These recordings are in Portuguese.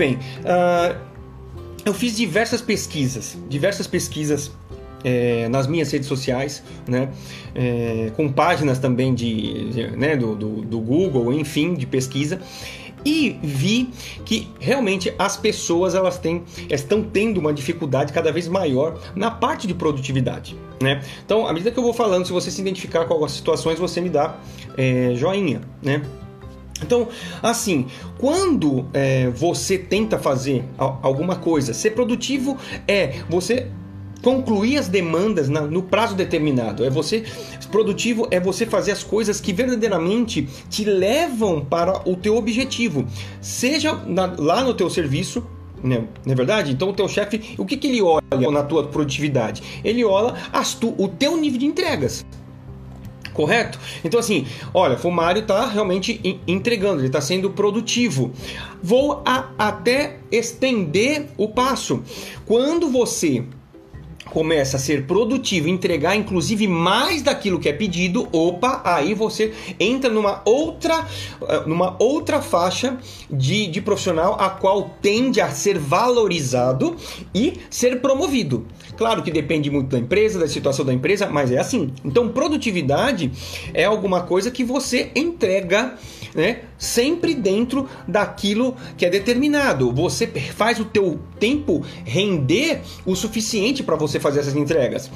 bem. Uh, eu fiz diversas pesquisas, diversas pesquisas é, nas minhas redes sociais, né, é, com páginas também de, de né, do, do, do, Google, enfim, de pesquisa, e vi que realmente as pessoas elas têm, estão tendo uma dificuldade cada vez maior na parte de produtividade. Né? Então, à medida que eu vou falando, se você se identificar com algumas situações, você me dá é, joinha. Né? Então, assim, quando é, você tenta fazer alguma coisa, ser produtivo é você concluir as demandas na, no prazo determinado. É você produtivo é você fazer as coisas que verdadeiramente te levam para o teu objetivo, seja na, lá no teu serviço né? Não é verdade? Então o teu chefe, o que, que ele olha na tua produtividade? Ele olha tu, o teu nível de entregas. Correto? Então assim, olha, o Mário está realmente entregando, ele está sendo produtivo. Vou a, até estender o passo. Quando você começa a ser produtivo, entregar inclusive mais daquilo que é pedido, opa, aí você entra numa outra, eh, numa outra faixa de, de profissional a qual tende a ser valorizado e ser promovido. Claro que depende muito da empresa, da situação da empresa, mas é assim. Então, produtividade é alguma coisa que você entrega né, sempre dentro daquilo que é determinado. Você faz o teu tempo render o suficiente para você fazer essas entregas.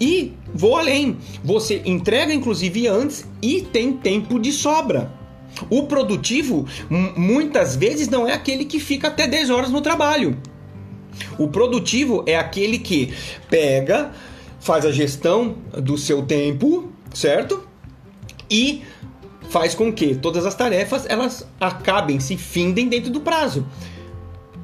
E vou além, você entrega inclusive antes e tem tempo de sobra. O produtivo muitas vezes não é aquele que fica até 10 horas no trabalho. O produtivo é aquele que pega, faz a gestão do seu tempo, certo? E faz com que todas as tarefas elas acabem se findem dentro do prazo.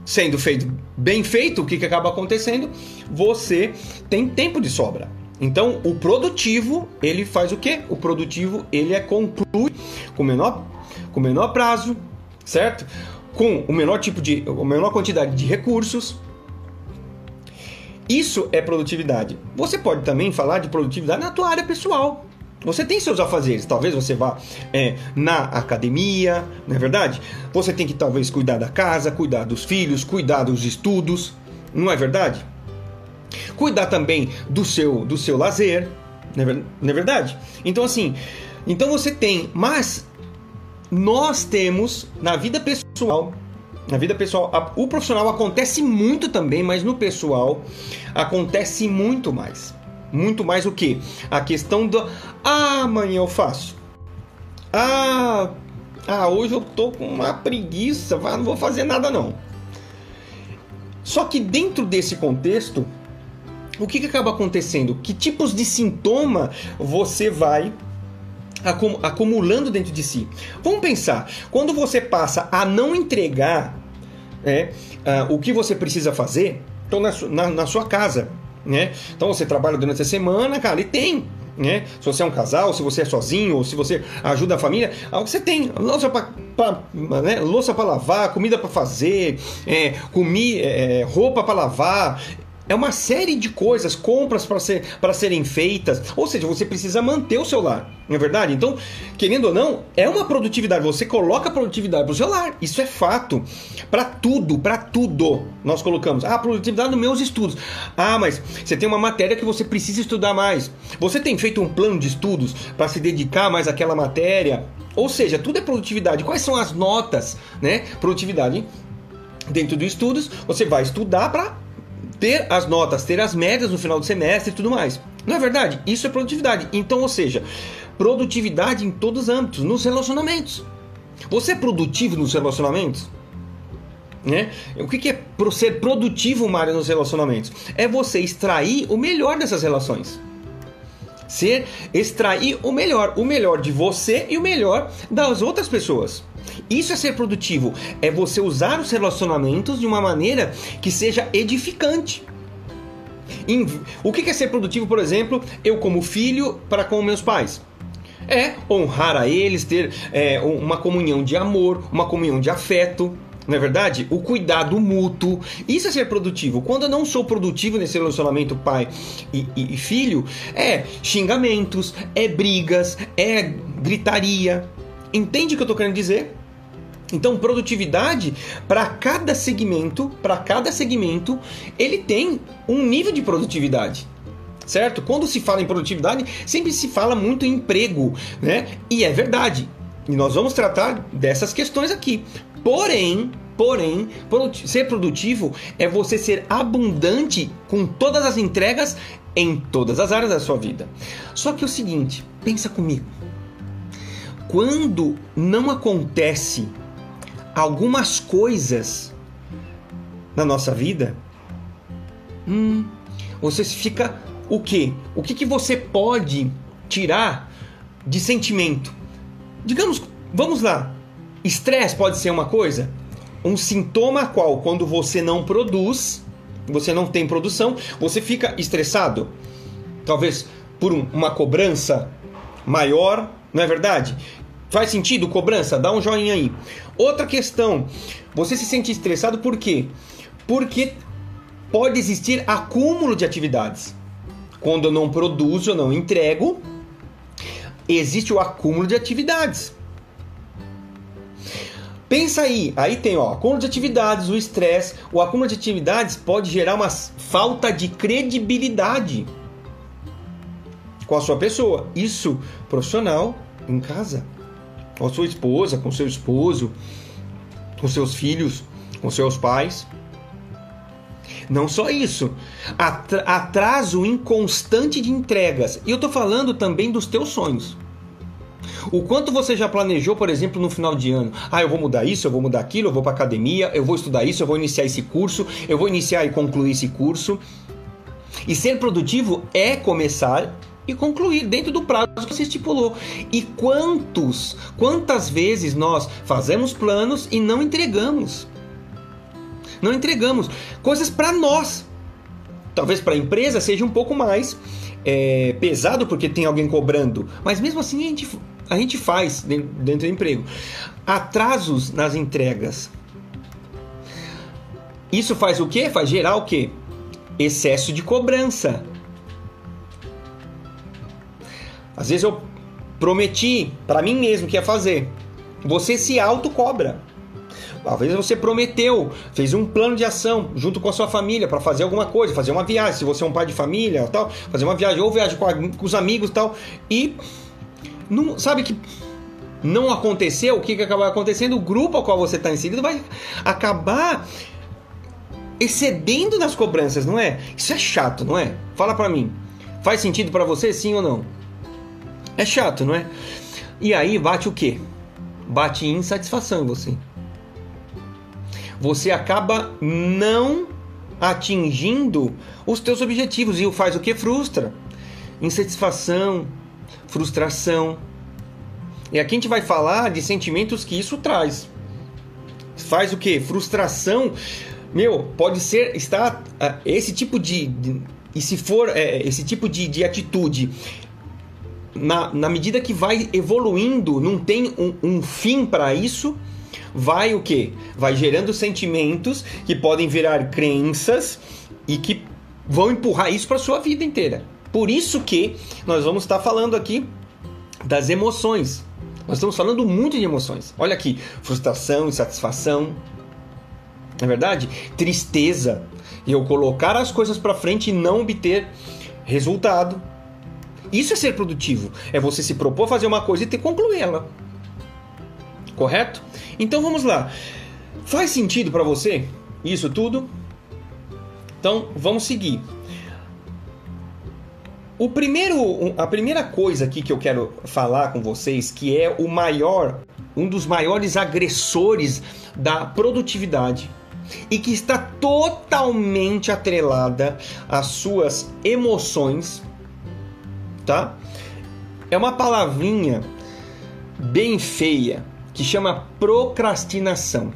Sendo feito bem feito, o que, que acaba acontecendo? Você tem tempo de sobra. Então, o produtivo, ele faz o quê? O produtivo, ele é conclui com menor, com menor prazo, certo? Com o menor tipo de, a menor quantidade de recursos. Isso é produtividade. Você pode também falar de produtividade na tua área pessoal. Você tem seus afazeres, talvez você vá é, na academia, não é verdade? Você tem que talvez cuidar da casa, cuidar dos filhos, cuidar dos estudos, não é verdade? Cuidar também do seu, do seu lazer, não é verdade? Então assim, então você tem, mas nós temos na vida pessoal na vida pessoal, o profissional acontece muito também, mas no pessoal acontece muito mais. Muito mais o que? A questão do ah, amanhã eu faço. Ah, ah, hoje eu tô com uma preguiça, não vou fazer nada não. Só que dentro desse contexto, o que, que acaba acontecendo? Que tipos de sintoma você vai acumulando dentro de si? Vamos pensar, quando você passa a não entregar é, uh, o que você precisa fazer, então na, na, na sua casa, né? Então você trabalha durante a semana, cara, e tem. Né? Se você é um casal, se você é sozinho, ou se você ajuda a família, algo que você tem. Louça para né? lavar, comida para fazer, é, comi, é, roupa para lavar, é uma série de coisas, compras para ser, serem feitas. Ou seja, você precisa manter o seu lar. Não é verdade? Então, querendo ou não, é uma produtividade. Você coloca produtividade para o seu lar. Isso é fato. Para tudo, para tudo. Nós colocamos. Ah, produtividade nos meus estudos. Ah, mas você tem uma matéria que você precisa estudar mais. Você tem feito um plano de estudos para se dedicar mais àquela matéria. Ou seja, tudo é produtividade. Quais são as notas, né? Produtividade dentro dos estudos. Você vai estudar para ter as notas, ter as médias no final do semestre e tudo mais. Não é verdade? Isso é produtividade. Então, ou seja, produtividade em todos os âmbitos, nos relacionamentos. Você é produtivo nos relacionamentos? Né? O que é ser produtivo, Mário, nos relacionamentos? É você extrair o melhor dessas relações. Ser extrair o melhor, o melhor de você e o melhor das outras pessoas. Isso é ser produtivo, é você usar os relacionamentos de uma maneira que seja edificante. O que é ser produtivo, por exemplo, eu como filho para com meus pais? É honrar a eles, ter é, uma comunhão de amor, uma comunhão de afeto, não é verdade? O cuidado mútuo. Isso é ser produtivo. Quando eu não sou produtivo nesse relacionamento pai e, e, e filho, é xingamentos, é brigas, é gritaria. Entende o que eu estou querendo dizer? Então, produtividade para cada segmento, para cada segmento, ele tem um nível de produtividade. Certo? Quando se fala em produtividade, sempre se fala muito em emprego, né? E é verdade. E nós vamos tratar dessas questões aqui. Porém, porém, ser produtivo é você ser abundante com todas as entregas em todas as áreas da sua vida. Só que é o seguinte, pensa comigo. Quando não acontece algumas coisas na nossa vida, hum, você fica o quê? O que, que você pode tirar de sentimento? Digamos, vamos lá. Estresse pode ser uma coisa? Um sintoma qual, quando você não produz, você não tem produção, você fica estressado. Talvez por um, uma cobrança maior, não é verdade? Faz sentido cobrança? Dá um joinha aí. Outra questão, você se sente estressado por quê? Porque pode existir acúmulo de atividades. Quando eu não produzo, eu não entrego, existe o acúmulo de atividades. Pensa aí, aí tem ó, acúmulo de atividades, o estresse, o acúmulo de atividades pode gerar uma falta de credibilidade com a sua pessoa. Isso profissional em casa com sua esposa, com seu esposo, com seus filhos, com seus pais. Não só isso, atraso inconstante de entregas. E eu estou falando também dos teus sonhos. O quanto você já planejou, por exemplo, no final de ano? Ah, eu vou mudar isso, eu vou mudar aquilo, eu vou para academia, eu vou estudar isso, eu vou iniciar esse curso, eu vou iniciar e concluir esse curso. E ser produtivo é começar e concluir dentro do prazo que você estipulou. E quantos, quantas vezes nós fazemos planos e não entregamos? Não entregamos coisas para nós. Talvez para a empresa seja um pouco mais é, pesado porque tem alguém cobrando, mas mesmo assim a gente, a gente faz dentro, dentro do emprego. Atrasos nas entregas. Isso faz o quê? Faz gerar o quê? Excesso de cobrança às vezes eu prometi para mim mesmo que ia fazer. Você se auto-cobra. Às vezes você prometeu, fez um plano de ação junto com a sua família para fazer alguma coisa, fazer uma viagem, se você é um pai de família, tal, fazer uma viagem ou viagem com, a, com os amigos, tal, e não sabe que não aconteceu, o que, que acaba acontecendo? O grupo ao qual você está inserido vai acabar excedendo nas cobranças, não é? Isso é chato, não é? Fala para mim. Faz sentido para você, sim ou não? É chato, não é? E aí bate o quê? Bate insatisfação em você. Você acaba não atingindo os teus objetivos e o faz o que frustra. Insatisfação, frustração. E aqui a gente vai falar de sentimentos que isso traz. Faz o que? Frustração. Meu, pode ser estar uh, esse tipo de, de, e se for é, esse tipo de, de atitude na, na medida que vai evoluindo, não tem um, um fim para isso, vai o que? Vai gerando sentimentos que podem virar crenças e que vão empurrar isso para sua vida inteira. Por isso que nós vamos estar falando aqui das emoções. Nós estamos falando muito de emoções. Olha aqui, frustração, insatisfação, não é verdade? Tristeza. E eu colocar as coisas para frente e não obter resultado. Isso é ser produtivo. É você se propor fazer uma coisa e ter concluí-la. Correto? Então vamos lá. Faz sentido para você isso tudo? Então vamos seguir. O primeiro, a primeira coisa aqui que eu quero falar com vocês, que é o maior, um dos maiores agressores da produtividade e que está totalmente atrelada às suas emoções, tá? É uma palavrinha bem feia que chama procrastinação.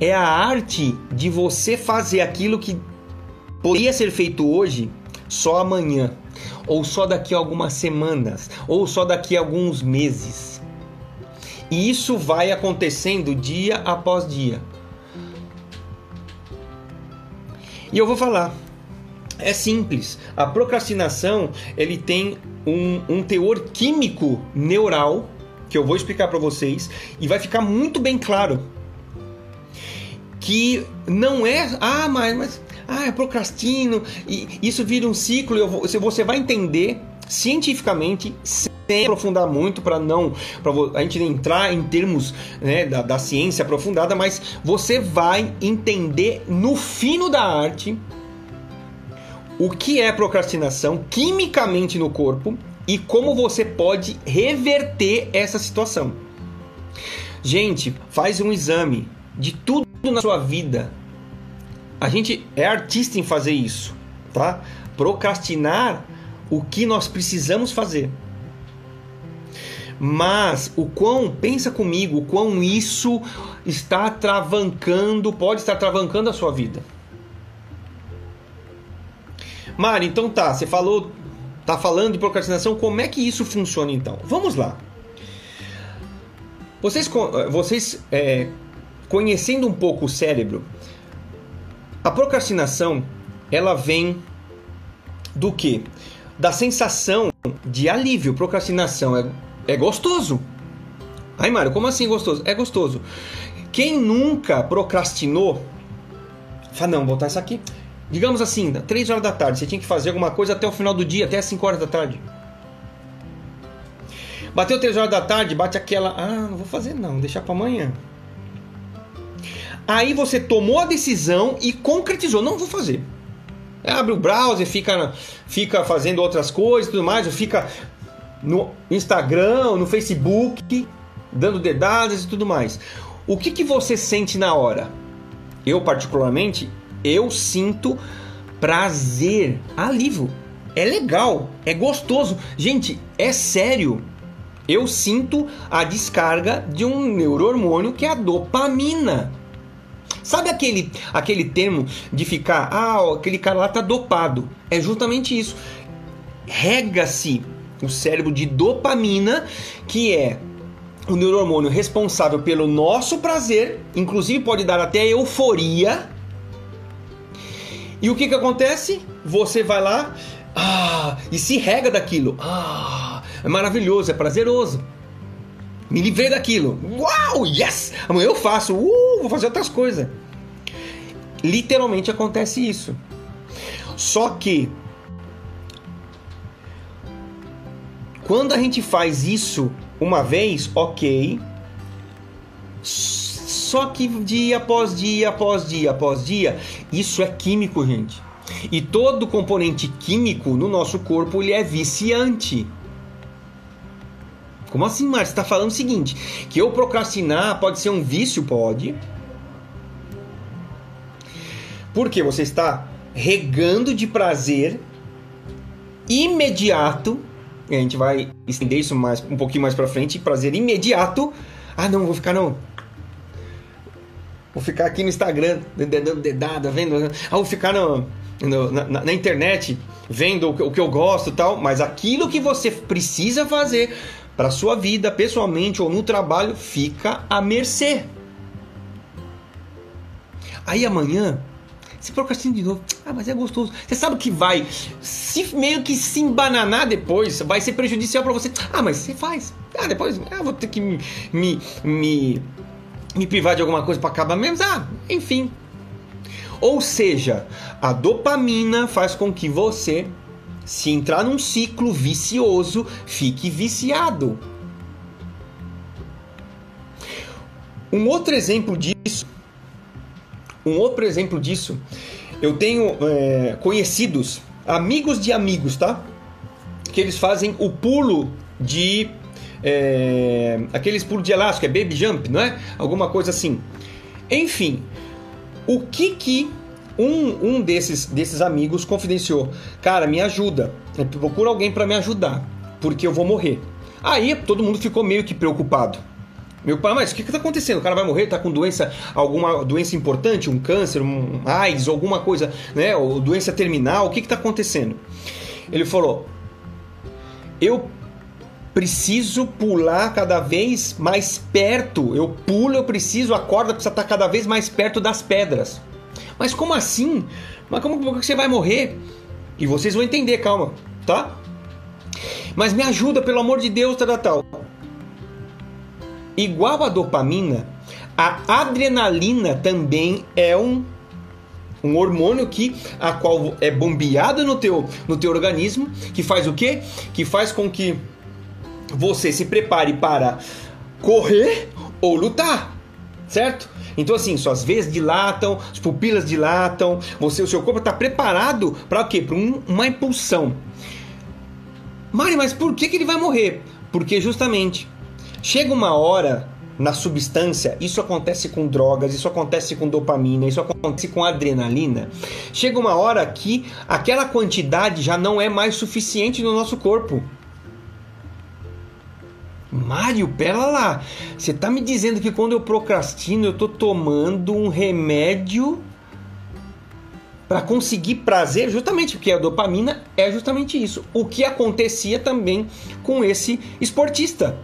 É a arte de você fazer aquilo que poderia ser feito hoje só amanhã, ou só daqui a algumas semanas, ou só daqui a alguns meses. E isso vai acontecendo dia após dia. E eu vou falar é simples. A procrastinação ele tem um, um teor químico neural que eu vou explicar para vocês e vai ficar muito bem claro que não é, ah, mas, mas ah, eu procrastino e isso vira um ciclo. Eu vou, você vai entender cientificamente sem aprofundar muito para não para a gente entrar em termos né, da, da ciência aprofundada, mas você vai entender no fino da arte o que é procrastinação quimicamente no corpo e como você pode reverter essa situação. Gente, faz um exame de tudo na sua vida. A gente é artista em fazer isso, tá? Procrastinar o que nós precisamos fazer. Mas o quão, pensa comigo, o quão isso está travancando, pode estar travancando a sua vida. Mari, então tá, você falou, tá falando de procrastinação, como é que isso funciona então? Vamos lá. Vocês, vocês é, conhecendo um pouco o cérebro, a procrastinação ela vem do que? Da sensação de alívio. Procrastinação é, é gostoso. Ai, Mário, como assim gostoso? É gostoso. Quem nunca procrastinou, fala, não, vou botar isso aqui. Digamos assim, 3 horas da tarde, você tinha que fazer alguma coisa até o final do dia, até as 5 horas da tarde. Bateu 3 horas da tarde, bate aquela, ah, não vou fazer não, deixar para amanhã. Aí você tomou a decisão e concretizou, não vou fazer. Abre o browser, fica, fica fazendo outras coisas tudo mais, fica no Instagram, no Facebook, dando dedadas e tudo mais. O que, que você sente na hora? Eu, particularmente, eu sinto prazer, alívio. É legal, é gostoso. Gente, é sério. Eu sinto a descarga de um neurohormônio que é a dopamina. Sabe aquele, aquele termo de ficar, ah, aquele cara lá tá dopado? É justamente isso. Rega-se o cérebro de dopamina, que é o neurohormônio responsável pelo nosso prazer, inclusive pode dar até euforia. E o que que acontece? Você vai lá ah, e se rega daquilo. Ah, é maravilhoso, é prazeroso. Me livrei daquilo. Uau, yes! Amanhã eu faço. Uh, vou fazer outras coisas. Literalmente acontece isso. Só que quando a gente faz isso uma vez, ok. Só que dia após dia, após dia, após dia, isso é químico, gente. E todo componente químico no nosso corpo ele é viciante. Como assim, Márcio? Está falando o seguinte: que eu procrastinar pode ser um vício? Pode. Porque você está regando de prazer imediato. E a gente vai estender isso mais, um pouquinho mais para frente. Prazer imediato. Ah, não, vou ficar não. Vou ficar aqui no Instagram, dando dedada, vendo. Ah, vou ficar no, no na, na, internet, vendo o que, o que eu gosto e tal. Mas aquilo que você precisa fazer para sua vida, pessoalmente ou no trabalho, fica à mercê. Aí amanhã você procrastina de novo. Ah, mas é gostoso. Você sabe que vai se meio que se embananar depois, vai ser prejudicial para você. Ah, mas você faz. Ah, depois ah, vou ter que me, me, me, me privar de alguma coisa para acabar mesmo. Ah, enfim. Ou seja, a dopamina faz com que você se entrar num ciclo vicioso, fique viciado. Um outro exemplo disso, um outro exemplo disso, eu tenho é, conhecidos, amigos de amigos, tá? Que eles fazem o pulo de é, aqueles pulos de elástico, é baby jump, não é? Alguma coisa assim. Enfim, o que que um, um desses, desses amigos confidenciou: Cara, me ajuda. Procura alguém para me ajudar, porque eu vou morrer. Aí todo mundo ficou meio que preocupado. Meu pai, mas o que está acontecendo? O cara vai morrer, está com doença, alguma doença importante, um câncer, um AIDS, alguma coisa, né? Ou doença terminal, o que está acontecendo? Ele falou: Eu preciso pular cada vez mais perto. Eu pulo, eu preciso, a corda precisa estar cada vez mais perto das pedras. Mas como assim? Mas como que você vai morrer? E vocês vão entender, calma, tá? Mas me ajuda, pelo amor de Deus, tal, tal. igual a dopamina, a adrenalina também é um um hormônio que a qual é bombeado no teu no teu organismo, que faz o quê? Que faz com que você se prepare para correr ou lutar, certo? Então assim, suas veias dilatam, as pupilas dilatam, você, o seu corpo está preparado para o quê? Para um, uma impulsão. Mari, mas por que, que ele vai morrer? Porque justamente chega uma hora na substância, isso acontece com drogas, isso acontece com dopamina, isso acontece com adrenalina. Chega uma hora que aquela quantidade já não é mais suficiente no nosso corpo. Mário, pera lá. Você tá me dizendo que quando eu procrastino, eu tô tomando um remédio para conseguir prazer, justamente porque a dopamina é justamente isso. O que acontecia também com esse esportista.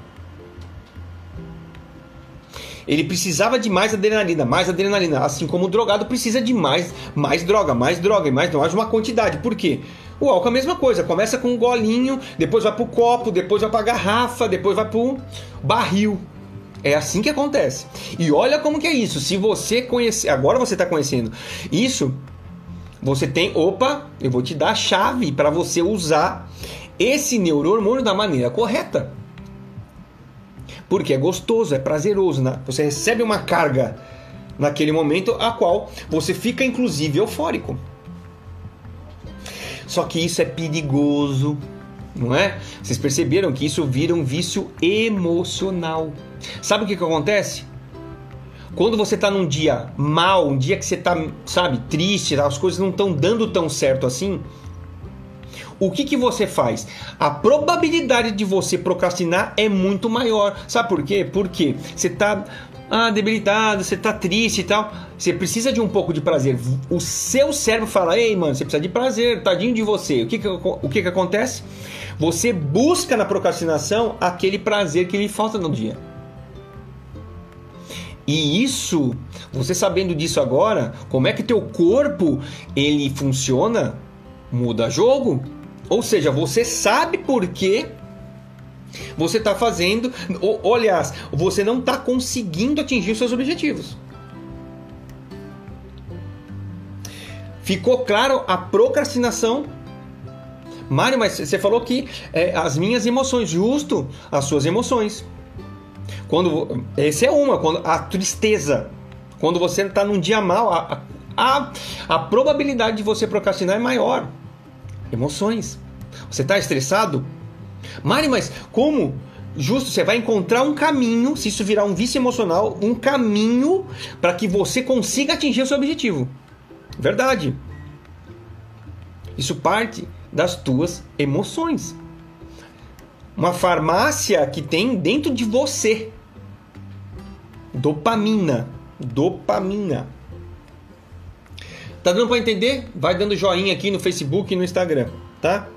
Ele precisava de mais adrenalina, mais adrenalina, assim como o drogado precisa de mais, mais droga, mais droga e mais droga, uma quantidade. Por quê? O álcool é a mesma coisa, começa com um golinho, depois vai pro copo, depois vai pra garrafa, depois vai pro barril. É assim que acontece. E olha como que é isso. Se você conhecer, agora você está conhecendo isso, você tem, opa, eu vou te dar a chave para você usar esse neurohormônio da maneira correta. Porque é gostoso, é prazeroso, né? Você recebe uma carga naquele momento a qual você fica inclusive eufórico. Só que isso é perigoso, não é? Vocês perceberam que isso vira um vício emocional. Sabe o que, que acontece? Quando você está num dia mal, um dia que você está, sabe, triste, as coisas não estão dando tão certo assim, o que, que você faz? A probabilidade de você procrastinar é muito maior. Sabe por quê? Porque você está ah, debilitado, você está triste e tal. Você precisa de um pouco de prazer. O seu cérebro fala: Ei, mano, você precisa de prazer, tadinho de você. O que, que, o que, que acontece? Você busca na procrastinação aquele prazer que lhe falta no dia. E isso, você sabendo disso agora, como é que teu corpo ele funciona, muda jogo. Ou seja, você sabe por que você está fazendo, ou, ou, aliás, você não está conseguindo atingir os seus objetivos. Ficou claro a procrastinação? Mário, mas você falou que é, as minhas emoções, justo, as suas emoções. Quando esse é uma, quando a tristeza, quando você está num dia mal, a, a, a probabilidade de você procrastinar é maior. Emoções. Você está estressado? Mari, mas como? Justo, você vai encontrar um caminho, se isso virar um vício emocional, um caminho para que você consiga atingir o seu objetivo. Verdade. Isso parte das tuas emoções. Uma farmácia que tem dentro de você dopamina. Dopamina. Tá dando para entender? Vai dando joinha aqui no Facebook e no Instagram, tá?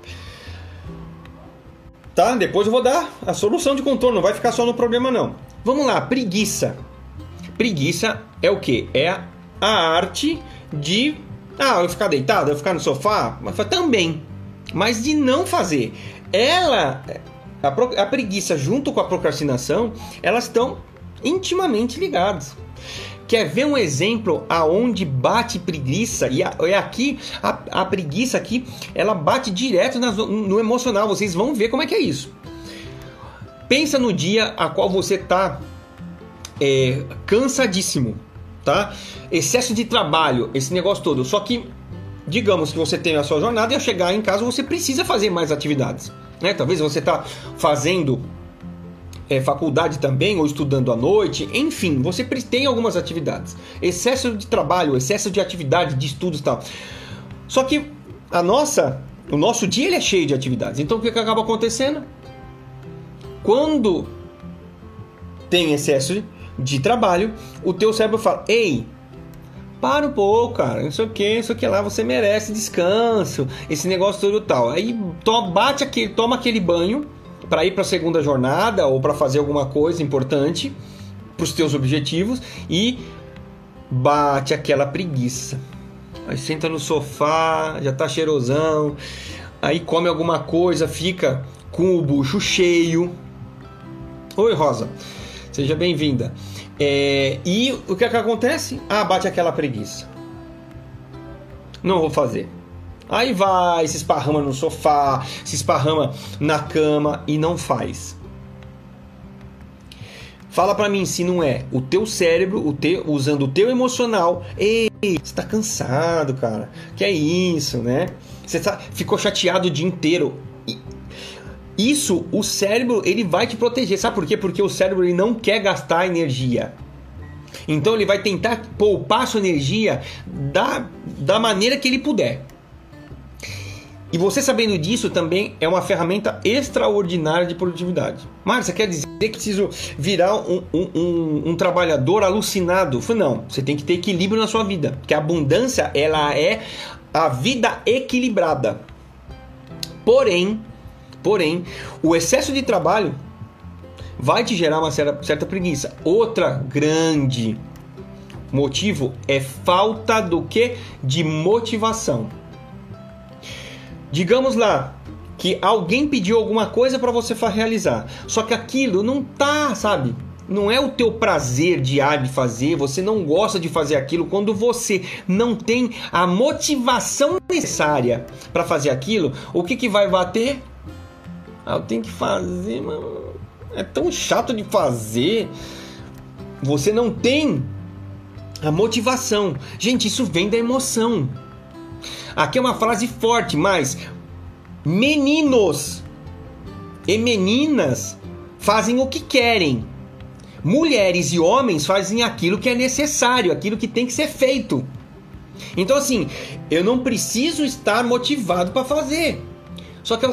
Tá? Depois eu vou dar a solução de contorno, não vai ficar só no problema não. Vamos lá, preguiça. Preguiça é o que? É a arte de ah, eu ficar deitado, eu ficar no sofá, mas também, mas de não fazer. Ela a, a preguiça junto com a procrastinação, elas estão intimamente ligadas. Quer ver um exemplo aonde bate preguiça? E é aqui, a, a, preguiça aqui, ela bate direto no emocional. Vocês vão ver como é que é isso. Pensa no dia a qual você está é, cansadíssimo, tá? Excesso de trabalho, esse negócio todo. Só que, digamos que você tem a sua jornada e ao chegar em casa você precisa fazer mais atividades. Né? Talvez você está fazendo é, faculdade também, ou estudando à noite, enfim, você tem algumas atividades. Excesso de trabalho, excesso de atividade, de estudos e tal. Só que a nossa, o nosso dia ele é cheio de atividades. Então o que, que acaba acontecendo? Quando tem excesso de trabalho, o teu cérebro fala: "Ei, para um pouco, cara. Não sei o que, isso aqui lá, você merece descanso, esse negócio todo tal. Aí to, bate aquele, toma aquele banho para ir para a segunda jornada ou para fazer alguma coisa importante para os teus objetivos e bate aquela preguiça. Aí senta no sofá, já tá cheirosão, aí come alguma coisa, fica com o bucho cheio. Oi, Rosa. Seja bem-vinda. É, e o que, é que acontece? Ah, bate aquela preguiça. Não vou fazer. Aí vai, se esparrama no sofá, se esparrama na cama e não faz. Fala para mim se não é o teu cérebro, o usando o teu emocional. Ei, você tá cansado, cara. Que é isso, né? Você tá, ficou chateado o dia inteiro. Isso, o cérebro, ele vai te proteger. Sabe por quê? Porque o cérebro ele não quer gastar energia. Então ele vai tentar poupar sua energia da, da maneira que ele puder. E você sabendo disso também é uma ferramenta extraordinária de produtividade. Márcia, quer dizer que preciso virar um, um, um, um trabalhador alucinado? Não, você tem que ter equilíbrio na sua vida. Porque a abundância ela é a vida equilibrada. Porém, porém, o excesso de trabalho vai te gerar uma certa, certa preguiça. Outra grande motivo é falta do que? De motivação. Digamos lá que alguém pediu alguma coisa para você realizar, só que aquilo não tá, sabe? Não é o teu prazer diário de fazer, você não gosta de fazer aquilo quando você não tem a motivação necessária para fazer aquilo, o que que vai bater? Ah, eu tenho que fazer, mano. É tão chato de fazer. Você não tem a motivação. Gente, isso vem da emoção. Aqui é uma frase forte, mas meninos e meninas fazem o que querem. Mulheres e homens fazem aquilo que é necessário, aquilo que tem que ser feito. Então assim, eu não preciso estar motivado para fazer. Só que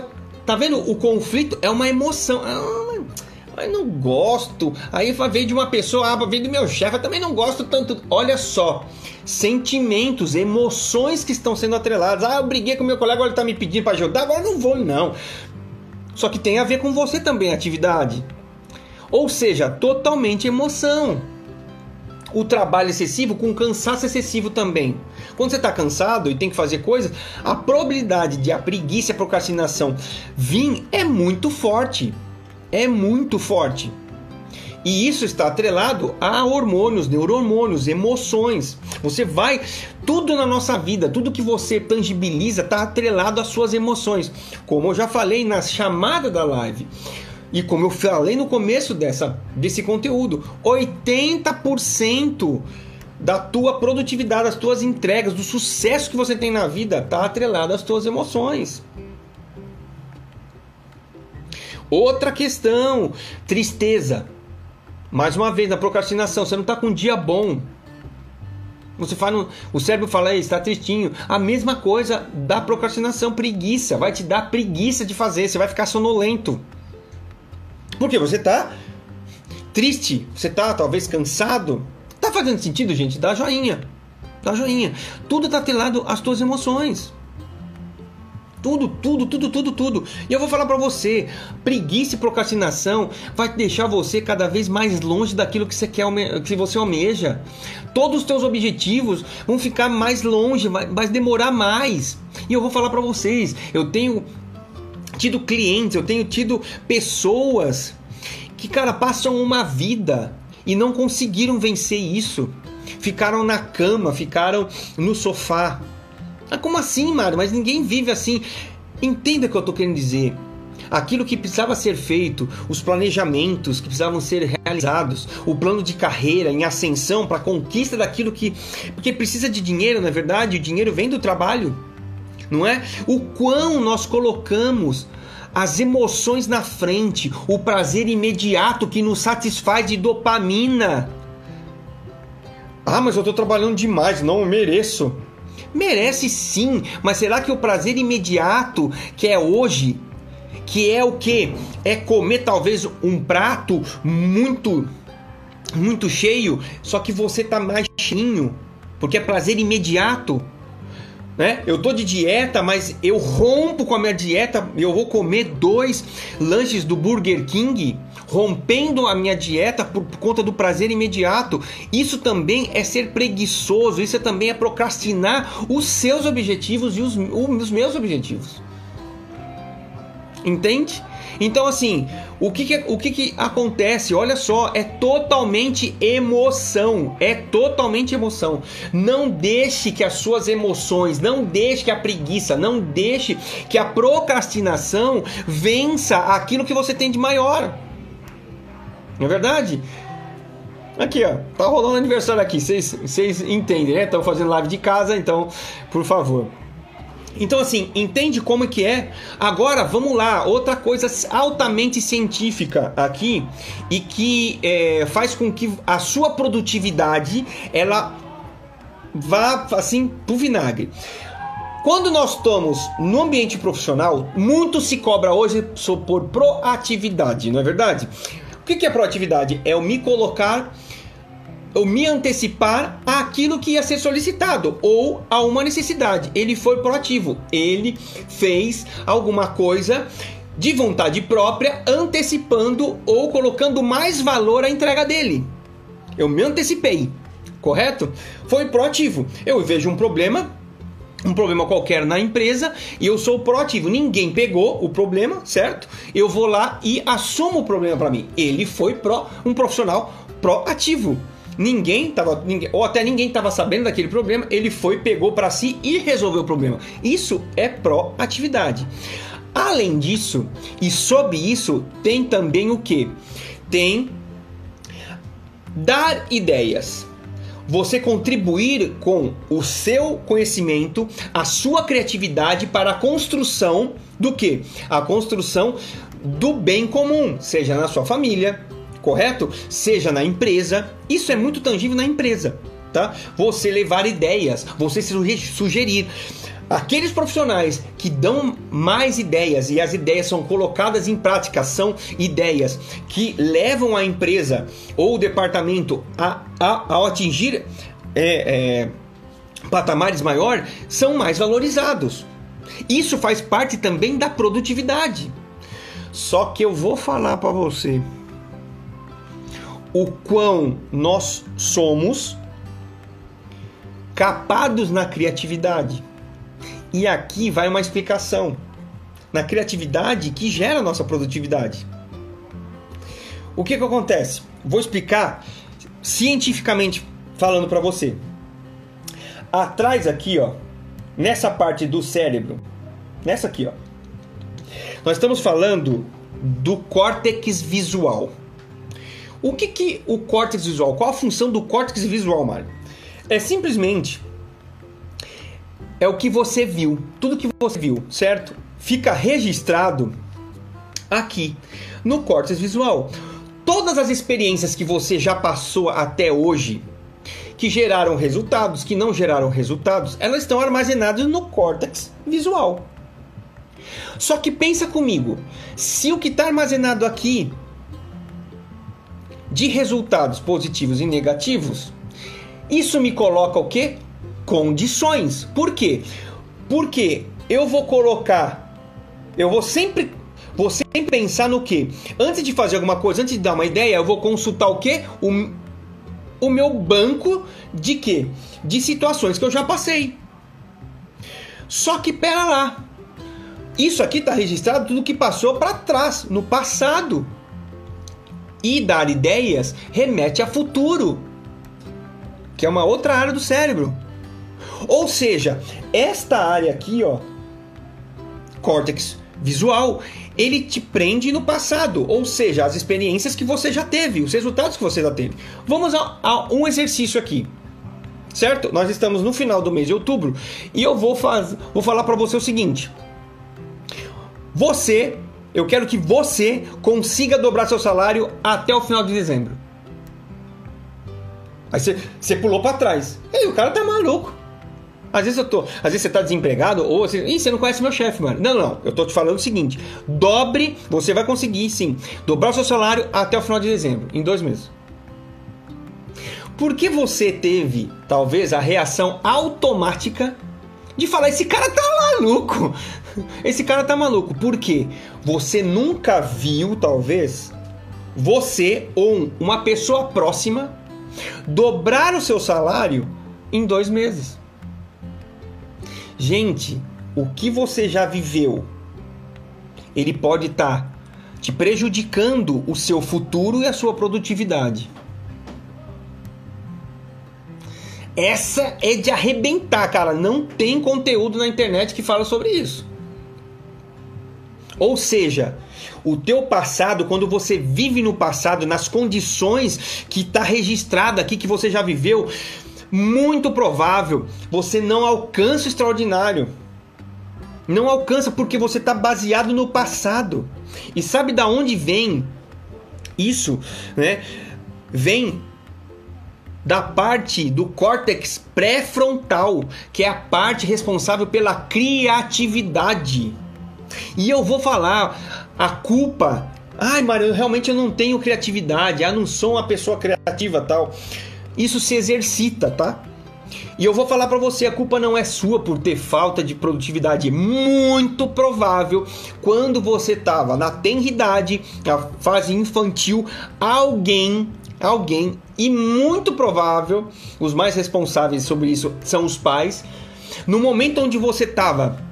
tá vendo? O conflito é uma emoção. Ah, eu não gosto. Aí veio de uma pessoa, ah, veio do meu chefe, eu também não gosto tanto. Olha só, sentimentos, emoções que estão sendo atreladas. Ah, eu briguei com meu colega, agora ele está me pedindo para ajudar, agora não vou, não. Só que tem a ver com você também atividade. Ou seja, totalmente emoção. O trabalho excessivo com cansaço excessivo também. Quando você está cansado e tem que fazer coisas, a probabilidade de a preguiça e a procrastinação vir é muito forte. É muito forte. E isso está atrelado a hormônios, neurohormônios, emoções. Você vai. Tudo na nossa vida, tudo que você tangibiliza está atrelado às suas emoções. Como eu já falei na chamada da live. E como eu falei no começo dessa, desse conteúdo, 80% da tua produtividade, das tuas entregas, do sucesso que você tem na vida está atrelado às tuas emoções. Outra questão, tristeza. Mais uma vez, na procrastinação, você não está com um dia bom. Você faz o cérebro fala, está tristinho. A mesma coisa da procrastinação, preguiça. Vai te dar preguiça de fazer, você vai ficar sonolento. Porque você está triste, você está talvez cansado. Tá fazendo sentido, gente? Dá joinha. Dá joinha. Tudo está atrelado às tuas emoções. Tudo, tudo, tudo, tudo, tudo. E eu vou falar para você, preguiça e procrastinação vai deixar você cada vez mais longe daquilo que você quer, que você almeja. Todos os teus objetivos vão ficar mais longe, vai, demorar mais. E eu vou falar para vocês, eu tenho tido clientes, eu tenho tido pessoas que, cara, passam uma vida e não conseguiram vencer isso. Ficaram na cama, ficaram no sofá, ah, como assim, Mário? Mas ninguém vive assim. Entenda o que eu estou querendo dizer. Aquilo que precisava ser feito, os planejamentos que precisavam ser realizados, o plano de carreira em ascensão para conquista daquilo que. Porque precisa de dinheiro, não é verdade? O dinheiro vem do trabalho, não é? O quão nós colocamos as emoções na frente, o prazer imediato que nos satisfaz de dopamina. Ah, mas eu estou trabalhando demais, não mereço. Merece sim, mas será que o prazer imediato que é hoje, que é o que? É comer talvez um prato muito muito cheio, só que você tá mais cheinho, porque é prazer imediato. Né? Eu tô de dieta, mas eu rompo com a minha dieta, eu vou comer dois lanches do Burger King rompendo a minha dieta por, conta do prazer imediato. Isso também é ser preguiçoso, isso também é procrastinar os seus objetivos e os, os meus objetivos. Entende? Então, assim, o que, que o que, que acontece? Olha só, é totalmente emoção. É totalmente emoção. Não deixe que as suas emoções, não deixe que a preguiça, não deixe que a procrastinação vença aquilo que você tem de maior. Não é verdade? Aqui, ó, tá rolando aniversário aqui, vocês entendem, né? Estão fazendo live de casa, então, por favor. Então, assim, entende como é que é? Agora, vamos lá, outra coisa altamente científica aqui e que é, faz com que a sua produtividade ela vá assim pro vinagre. Quando nós estamos no ambiente profissional, muito se cobra hoje por proatividade, não é verdade? O que é proatividade? É eu me colocar eu me antecipar àquilo que ia ser solicitado ou a uma necessidade. Ele foi proativo, ele fez alguma coisa de vontade própria, antecipando ou colocando mais valor à entrega dele. Eu me antecipei, correto? Foi proativo. Eu vejo um problema, um problema qualquer na empresa e eu sou proativo. Ninguém pegou o problema, certo? Eu vou lá e assumo o problema para mim. Ele foi pro, um profissional proativo. Ninguém tava, ninguém, ou até ninguém estava sabendo daquele problema, ele foi, pegou para si e resolveu o problema. Isso é proatividade. Além disso, e sob isso, tem também o que? Tem dar ideias. Você contribuir com o seu conhecimento, a sua criatividade para a construção do que? A construção do bem comum, seja na sua família, correto? Seja na empresa, isso é muito tangível na empresa, tá? Você levar ideias, você sugerir. Aqueles profissionais que dão mais ideias e as ideias são colocadas em prática, são ideias que levam a empresa ou o departamento a, a, a atingir é, é, patamares maior, são mais valorizados. Isso faz parte também da produtividade. Só que eu vou falar para você o quão nós somos capados na criatividade. E aqui vai uma explicação. Na criatividade que gera a nossa produtividade. O que, que acontece? Vou explicar cientificamente falando para você. Atrás aqui, ó, nessa parte do cérebro, nessa aqui, ó, nós estamos falando do córtex visual. O que, que o córtex visual? Qual a função do córtex visual, Mário? É simplesmente é o que você viu, tudo que você viu, certo? Fica registrado aqui no córtex visual. Todas as experiências que você já passou até hoje, que geraram resultados, que não geraram resultados, elas estão armazenadas no córtex visual. Só que pensa comigo, se o que está armazenado aqui de resultados positivos e negativos, isso me coloca o que? Condições. Por quê? Porque eu vou colocar, eu vou sempre, vou sempre pensar no que? Antes de fazer alguma coisa, antes de dar uma ideia, eu vou consultar o que? O, o meu banco de quê? De situações que eu já passei. Só que pera lá. Isso aqui está registrado tudo que passou para trás, no passado. E dar ideias remete a futuro, que é uma outra área do cérebro. Ou seja, esta área aqui, ó, córtex visual, ele te prende no passado, ou seja, as experiências que você já teve, os resultados que você já teve. Vamos a, a um exercício aqui. Certo? Nós estamos no final do mês de outubro e eu vou, faz, vou falar para você o seguinte: você eu quero que você consiga dobrar seu salário até o final de dezembro. Aí você, você pulou para trás. Ei, o cara tá maluco. Às vezes eu tô, às vezes você tá desempregado ou você, Ih, você não conhece meu chefe, mano. Não, não, eu tô te falando o seguinte: dobre, você vai conseguir sim, dobrar o seu salário até o final de dezembro, em dois meses. Porque você teve, talvez, a reação automática de falar: esse cara tá maluco. Esse cara tá maluco. Por quê? Você nunca viu, talvez, você ou uma pessoa próxima dobrar o seu salário em dois meses. Gente, o que você já viveu ele pode estar tá te prejudicando o seu futuro e a sua produtividade. Essa é de arrebentar, cara. Não tem conteúdo na internet que fala sobre isso. Ou seja, o teu passado, quando você vive no passado, nas condições que está registrado aqui, que você já viveu, muito provável você não alcança o extraordinário. Não alcança porque você está baseado no passado. E sabe da onde vem isso, né? Vem da parte do córtex pré-frontal, que é a parte responsável pela criatividade. E eu vou falar a culpa. Ai, Mário, realmente eu não tenho criatividade. Ah, não sou uma pessoa criativa, tal. Isso se exercita, tá? E eu vou falar para você, a culpa não é sua por ter falta de produtividade. Muito provável, quando você estava na tenridade, na fase infantil, alguém, alguém, e muito provável, os mais responsáveis sobre isso são os pais. No momento onde você estava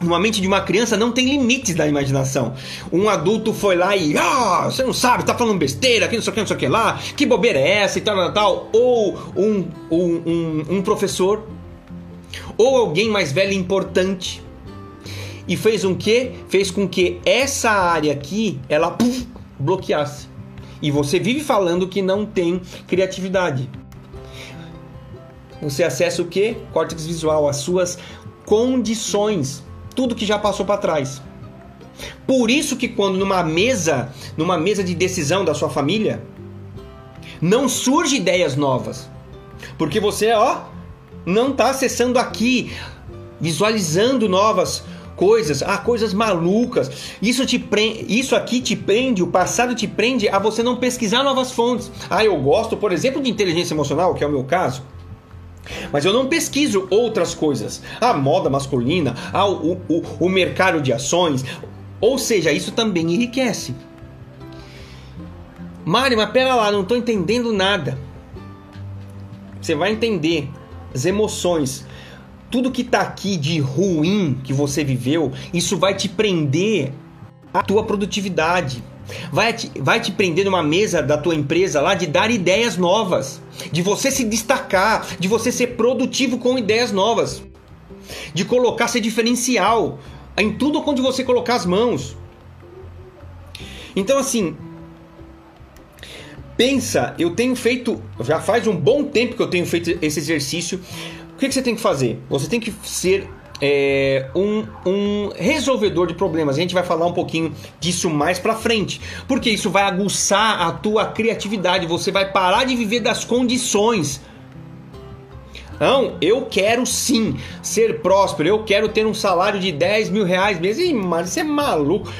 numa mente de uma criança não tem limites da imaginação. Um adulto foi lá e, ah, você não sabe, tá falando besteira, que não sei o que, não sei o que lá, que bobeira é essa e tal, tal, tal. Ou um, um, um, um professor, ou alguém mais velho importante. E fez um que? Fez com que essa área aqui, ela bloqueasse. E você vive falando que não tem criatividade. Você acessa o que? Córtex visual, as suas condições tudo que já passou para trás. Por isso que quando numa mesa, numa mesa de decisão da sua família, não surge ideias novas. Porque você, ó, não está acessando aqui, visualizando novas coisas, ah, coisas malucas. Isso te prende, isso aqui te prende, o passado te prende a você não pesquisar novas fontes. Ah, eu gosto, por exemplo, de inteligência emocional, que é o meu caso. Mas eu não pesquiso outras coisas. A moda masculina, a, o, o, o mercado de ações. Ou seja, isso também enriquece. Mário, mas pera lá, não estou entendendo nada. Você vai entender as emoções. Tudo que está aqui de ruim que você viveu, isso vai te prender a tua produtividade. Vai te, vai te prender numa mesa da tua empresa lá de dar ideias novas, de você se destacar, de você ser produtivo com ideias novas, de colocar ser diferencial em tudo onde você colocar as mãos. Então assim, pensa, eu tenho feito, já faz um bom tempo que eu tenho feito esse exercício. O que, que você tem que fazer? Você tem que ser é, um, um, resolvedor de problemas. A gente vai falar um pouquinho disso mais para frente, porque isso vai aguçar a tua criatividade. Você vai parar de viver das condições. Não, eu quero sim ser próspero. Eu quero ter um salário de 10 mil reais mês. Ih, mas isso é maluco.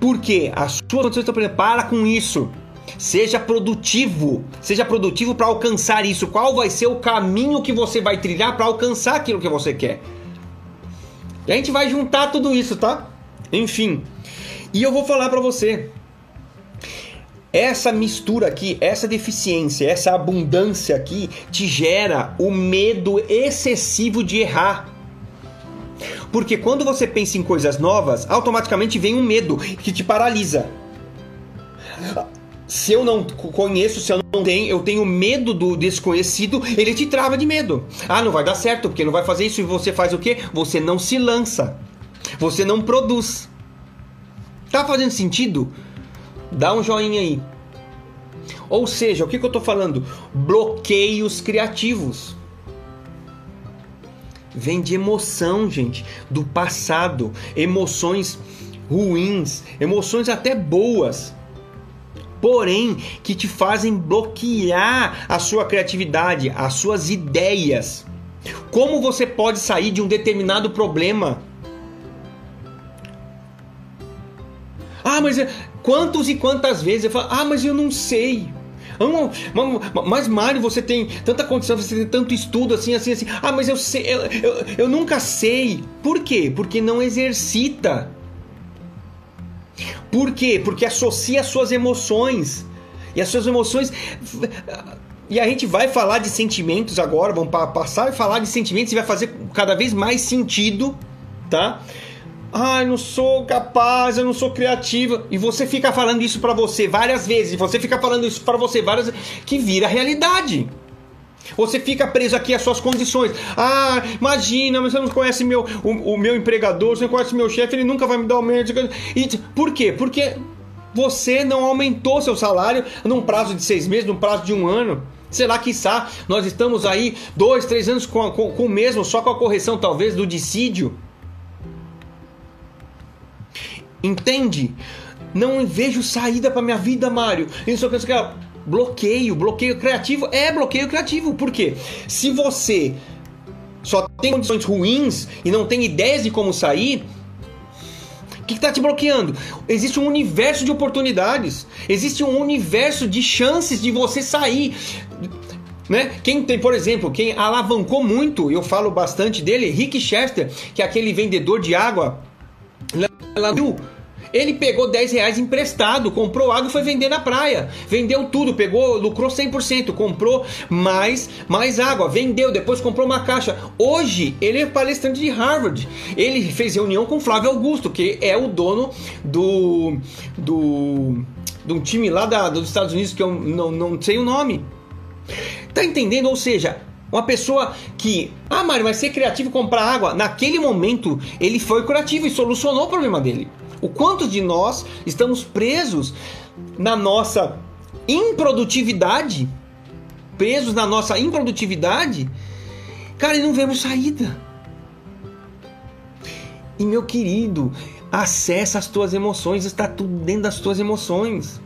Por quê? A sua condição está para com isso. Seja produtivo, seja produtivo para alcançar isso. Qual vai ser o caminho que você vai trilhar para alcançar aquilo que você quer? A gente vai juntar tudo isso, tá? Enfim. E eu vou falar para você. Essa mistura aqui, essa deficiência, essa abundância aqui te gera o medo excessivo de errar. Porque quando você pensa em coisas novas, automaticamente vem um medo que te paralisa. Se eu não conheço, se eu não tenho, eu tenho medo do desconhecido, ele te trava de medo. Ah, não vai dar certo, porque não vai fazer isso e você faz o quê? Você não se lança. Você não produz. Tá fazendo sentido? Dá um joinha aí. Ou seja, o que, que eu tô falando? Bloqueios criativos. Vem de emoção, gente, do passado, emoções ruins, emoções até boas porém que te fazem bloquear a sua criatividade, as suas ideias. Como você pode sair de um determinado problema? Ah, mas quantos e quantas vezes eu falo, ah, mas eu não sei. Mas Mário, você tem tanta condição, você tem tanto estudo assim, assim, assim. Ah, mas eu sei, eu, eu, eu nunca sei. Por quê? Porque não exercita. Por quê? Porque associa as suas emoções. E as suas emoções. E a gente vai falar de sentimentos agora, vamos passar a falar de sentimentos e vai fazer cada vez mais sentido, tá? eu não sou capaz, eu não sou criativa. E você fica falando isso para você várias vezes, e você fica falando isso para você várias vezes, que vira realidade. Você fica preso aqui às suas condições. Ah, imagina, mas você não conhece meu, o, o meu empregador, você não conhece meu chefe, ele nunca vai me dar aumento. E, por quê? Porque você não aumentou seu salário num prazo de seis meses, num prazo de um ano. Sei lá, quiçá, nós estamos aí dois, três anos com, com, com o mesmo, só com a correção talvez do dissídio. Entende? Não vejo saída para minha vida, Mário. Isso que bloqueio, bloqueio criativo é bloqueio criativo. Por quê? Se você só tem condições ruins e não tem ideias de como sair, o que está te bloqueando? Existe um universo de oportunidades, existe um universo de chances de você sair. Né? Quem tem, por exemplo, quem alavancou muito, eu falo bastante dele, Rick Chester, que é aquele vendedor de água lá no ele pegou 10 reais emprestado, comprou água e foi vender na praia. Vendeu tudo, pegou, lucrou 100%, comprou mais, mais água, vendeu, depois comprou uma caixa. Hoje, ele é palestrante de Harvard. Ele fez reunião com Flávio Augusto, que é o dono do. do de um time lá da, dos Estados Unidos que eu não, não sei o nome. Tá entendendo? Ou seja, uma pessoa que, ah, Mário, mas ser criativo comprar água, naquele momento ele foi criativo e solucionou o problema dele. O quanto de nós estamos presos na nossa improdutividade, presos na nossa improdutividade, cara, e não vemos saída. E meu querido, acessa as tuas emoções, está tudo dentro das tuas emoções.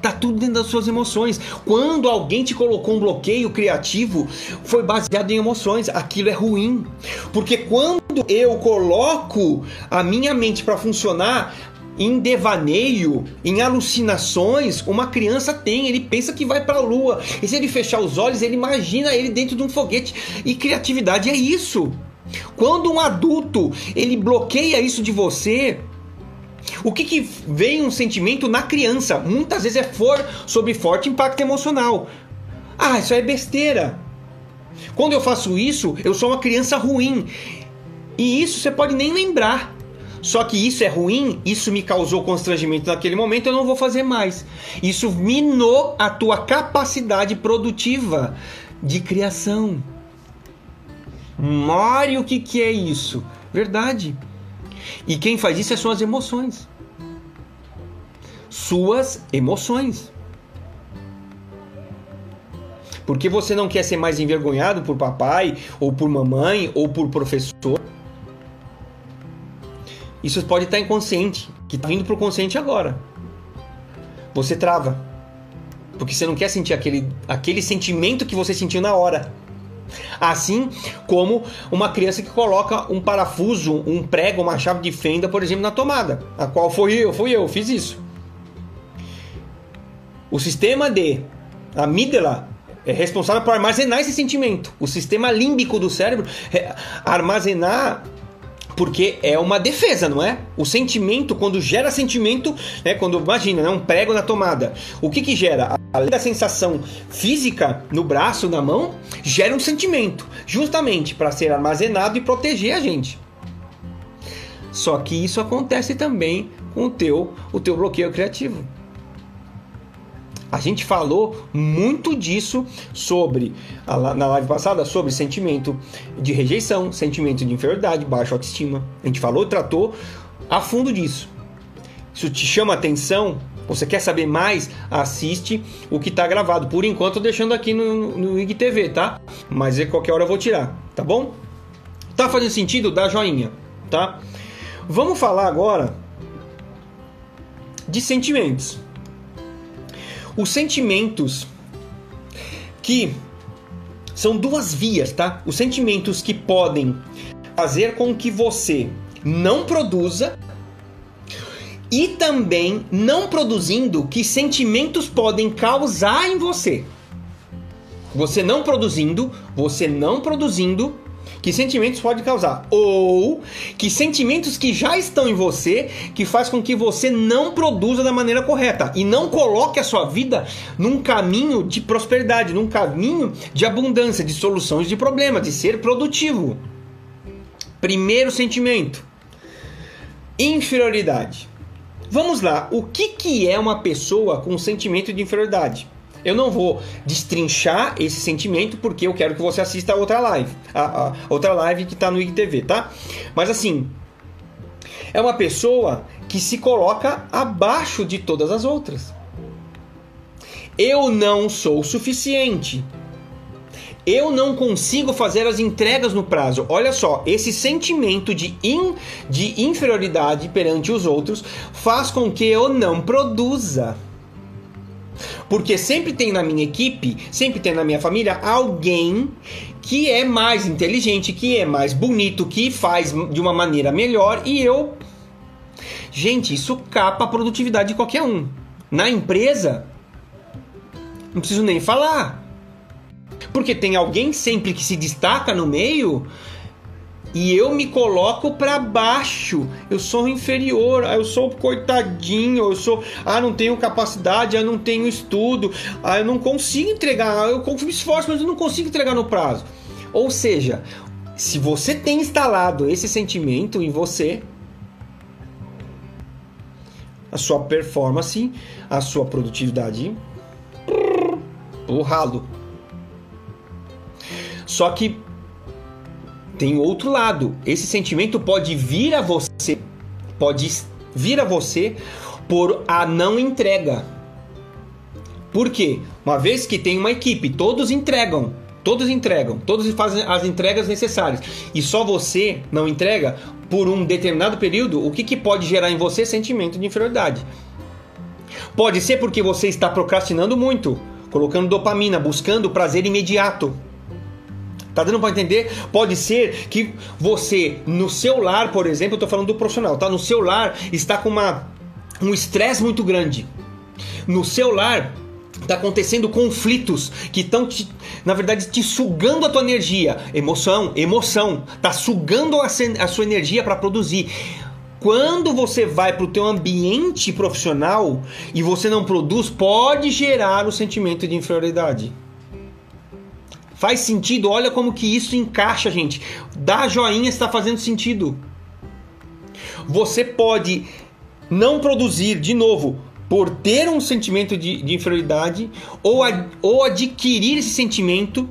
Tá tudo dentro das suas emoções. Quando alguém te colocou um bloqueio criativo, foi baseado em emoções. Aquilo é ruim. Porque quando eu coloco a minha mente para funcionar em devaneio, em alucinações, uma criança tem, ele pensa que vai para a lua. E se ele fechar os olhos, ele imagina ele dentro de um foguete. E criatividade é isso. Quando um adulto, ele bloqueia isso de você, o que, que vem um sentimento na criança? Muitas vezes é for sobre forte impacto emocional. Ah, isso é besteira. Quando eu faço isso, eu sou uma criança ruim. E isso você pode nem lembrar. Só que isso é ruim, isso me causou constrangimento naquele momento, eu não vou fazer mais. Isso minou a tua capacidade produtiva de criação. Mário, o que, que é isso? Verdade. E quem faz isso é suas emoções. Suas emoções. Porque você não quer ser mais envergonhado por papai, ou por mamãe, ou por professor. Isso pode estar inconsciente, que está vindo para o consciente agora. Você trava. Porque você não quer sentir aquele, aquele sentimento que você sentiu na hora. Assim como uma criança que coloca um parafuso, um prego, uma chave de fenda, por exemplo, na tomada, a qual fui eu, fui eu, fiz isso. O sistema de amígdala é responsável por armazenar esse sentimento. O sistema límbico do cérebro é armazenar porque é uma defesa, não é? O sentimento, quando gera sentimento, né, quando imagina, né, um prego na tomada, o que que gera? Além da sensação física no braço, na mão, gera um sentimento, justamente para ser armazenado e proteger a gente. Só que isso acontece também com o teu, o teu bloqueio criativo. A gente falou muito disso sobre na live passada sobre sentimento de rejeição, sentimento de inferioridade, baixa autoestima. A gente falou tratou a fundo disso. Isso te chama atenção? Você quer saber mais? Assiste o que está gravado. Por enquanto, deixando aqui no, no IGTV, tá? Mas é qualquer hora eu vou tirar, tá bom? Tá fazendo sentido? Dá joinha, tá? Vamos falar agora de sentimentos os sentimentos que são duas vias, tá? Os sentimentos que podem fazer com que você não produza e também não produzindo que sentimentos podem causar em você. Você não produzindo, você não produzindo que sentimentos pode causar ou que sentimentos que já estão em você que faz com que você não produza da maneira correta e não coloque a sua vida num caminho de prosperidade, num caminho de abundância, de soluções de problemas, de ser produtivo. Primeiro sentimento: Inferioridade. Vamos lá, o que, que é uma pessoa com sentimento de inferioridade? Eu não vou destrinchar esse sentimento porque eu quero que você assista a outra live, a, a outra live que está no IGTV, tá? Mas assim, é uma pessoa que se coloca abaixo de todas as outras. Eu não sou suficiente. Eu não consigo fazer as entregas no prazo. Olha só, esse sentimento de, in, de inferioridade perante os outros faz com que eu não produza. Porque sempre tem na minha equipe, sempre tem na minha família alguém que é mais inteligente, que é mais bonito, que faz de uma maneira melhor e eu. Gente, isso capa a produtividade de qualquer um. Na empresa, não preciso nem falar. Porque tem alguém sempre que se destaca no meio e eu me coloco para baixo. Eu sou inferior, eu sou coitadinho, eu sou, ah, não tenho capacidade, eu não tenho estudo, ah, eu não consigo entregar, eu me esforço, mas eu não consigo entregar no prazo. Ou seja, se você tem instalado esse sentimento em você, a sua performance, a sua produtividade, o ralo. Só que tem outro lado. Esse sentimento pode vir a você, pode vir a você por a não entrega. Por quê? Uma vez que tem uma equipe, todos entregam, todos entregam, todos fazem as entregas necessárias e só você não entrega por um determinado período, o que, que pode gerar em você sentimento de inferioridade? Pode ser porque você está procrastinando muito, colocando dopamina, buscando prazer imediato. Tá dando para entender? Pode ser que você, no seu lar, por exemplo, eu tô falando do profissional, tá? No seu lar está com uma, um estresse muito grande. No seu lar está acontecendo conflitos que estão, na verdade, te sugando a tua energia. Emoção, emoção. Tá sugando a, a sua energia para produzir. Quando você vai para o teu ambiente profissional e você não produz, pode gerar o sentimento de inferioridade. Faz sentido? Olha como que isso encaixa, gente. Dá joinha está fazendo sentido. Você pode não produzir de novo por ter um sentimento de, de inferioridade ou, a, ou adquirir esse sentimento,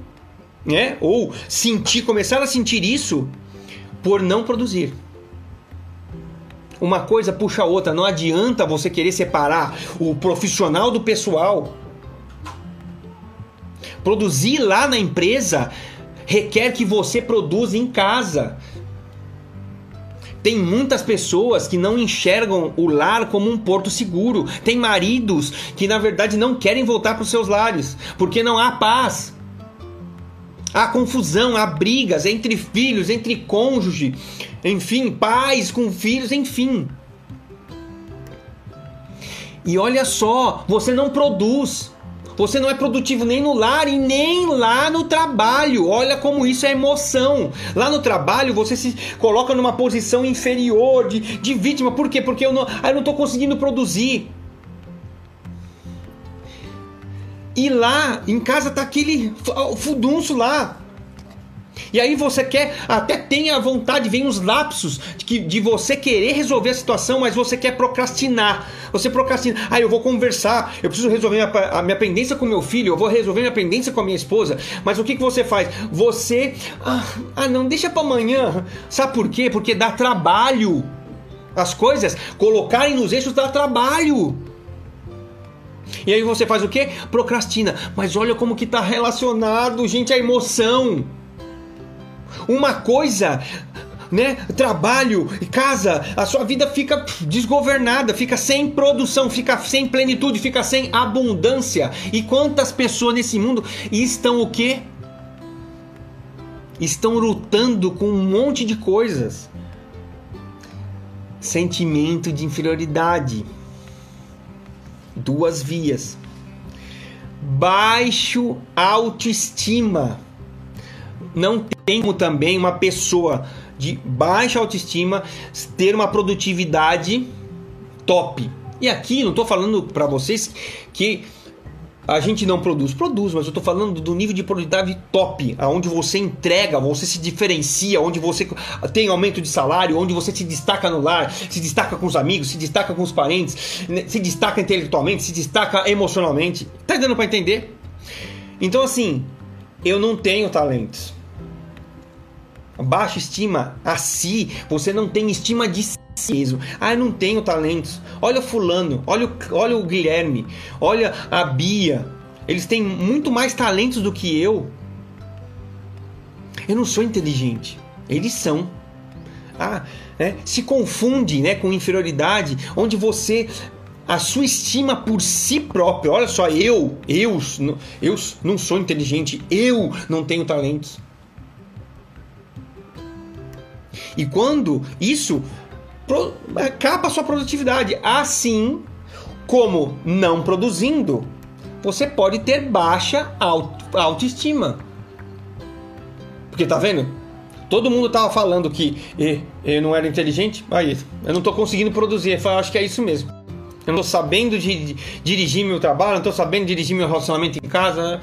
né? Ou sentir, começar a sentir isso por não produzir. Uma coisa puxa a outra, não adianta você querer separar o profissional do pessoal. Produzir lá na empresa requer que você produza em casa. Tem muitas pessoas que não enxergam o lar como um porto seguro. Tem maridos que, na verdade, não querem voltar para os seus lares porque não há paz. Há confusão, há brigas entre filhos, entre cônjuge, enfim, pais com filhos, enfim. E olha só, você não produz. Você não é produtivo nem no lar e nem lá no trabalho. Olha como isso é emoção. Lá no trabalho você se coloca numa posição inferior de, de vítima. Por quê? Porque eu não, ah, estou conseguindo produzir. E lá, em casa tá aquele fudunço lá. E aí você quer, até tem a vontade, vem uns lapsos de, que, de você querer resolver a situação, mas você quer procrastinar. Você procrastina. Ah, eu vou conversar, eu preciso resolver a, a minha pendência com meu filho, eu vou resolver minha pendência com a minha esposa. Mas o que, que você faz? Você. Ah, ah não, deixa para amanhã. Sabe por quê? Porque dá trabalho. As coisas colocarem nos eixos dá trabalho. E aí você faz o quê? Procrastina. Mas olha como que tá relacionado, gente, a emoção uma coisa né? Trabalho, casa, a sua vida fica desgovernada, fica sem produção, fica sem plenitude, fica sem abundância. E quantas pessoas nesse mundo estão o quê? Estão lutando com um monte de coisas. Sentimento de inferioridade. Duas vias. Baixo autoestima não como também uma pessoa de baixa autoestima ter uma produtividade top. E aqui não estou falando para vocês que a gente não produz, produz, mas eu estou falando do nível de produtividade top, aonde você entrega, você se diferencia, onde você tem aumento de salário, onde você se destaca no lar, se destaca com os amigos, se destaca com os parentes, né, se destaca intelectualmente, se destaca emocionalmente. Tá dando para entender? Então assim, eu não tenho talentos. Baixa estima a si, você não tem estima de si mesmo. Ah, eu não tenho talentos. Olha fulano, olha o, olha o Guilherme, olha a Bia. Eles têm muito mais talentos do que eu. Eu não sou inteligente. Eles são. Ah, é, se confunde né, com inferioridade, onde você a sua estima por si próprio. Olha só, eu, eu, eu não sou inteligente, eu não tenho talentos. E quando isso capa a sua produtividade, assim como não produzindo, você pode ter baixa autoestima. Porque tá vendo? Todo mundo tava falando que eu não era inteligente, aí eu não tô conseguindo produzir. Eu acho que é isso mesmo. Eu não tô sabendo de, de, dirigir meu trabalho, não tô sabendo dirigir meu relacionamento em casa.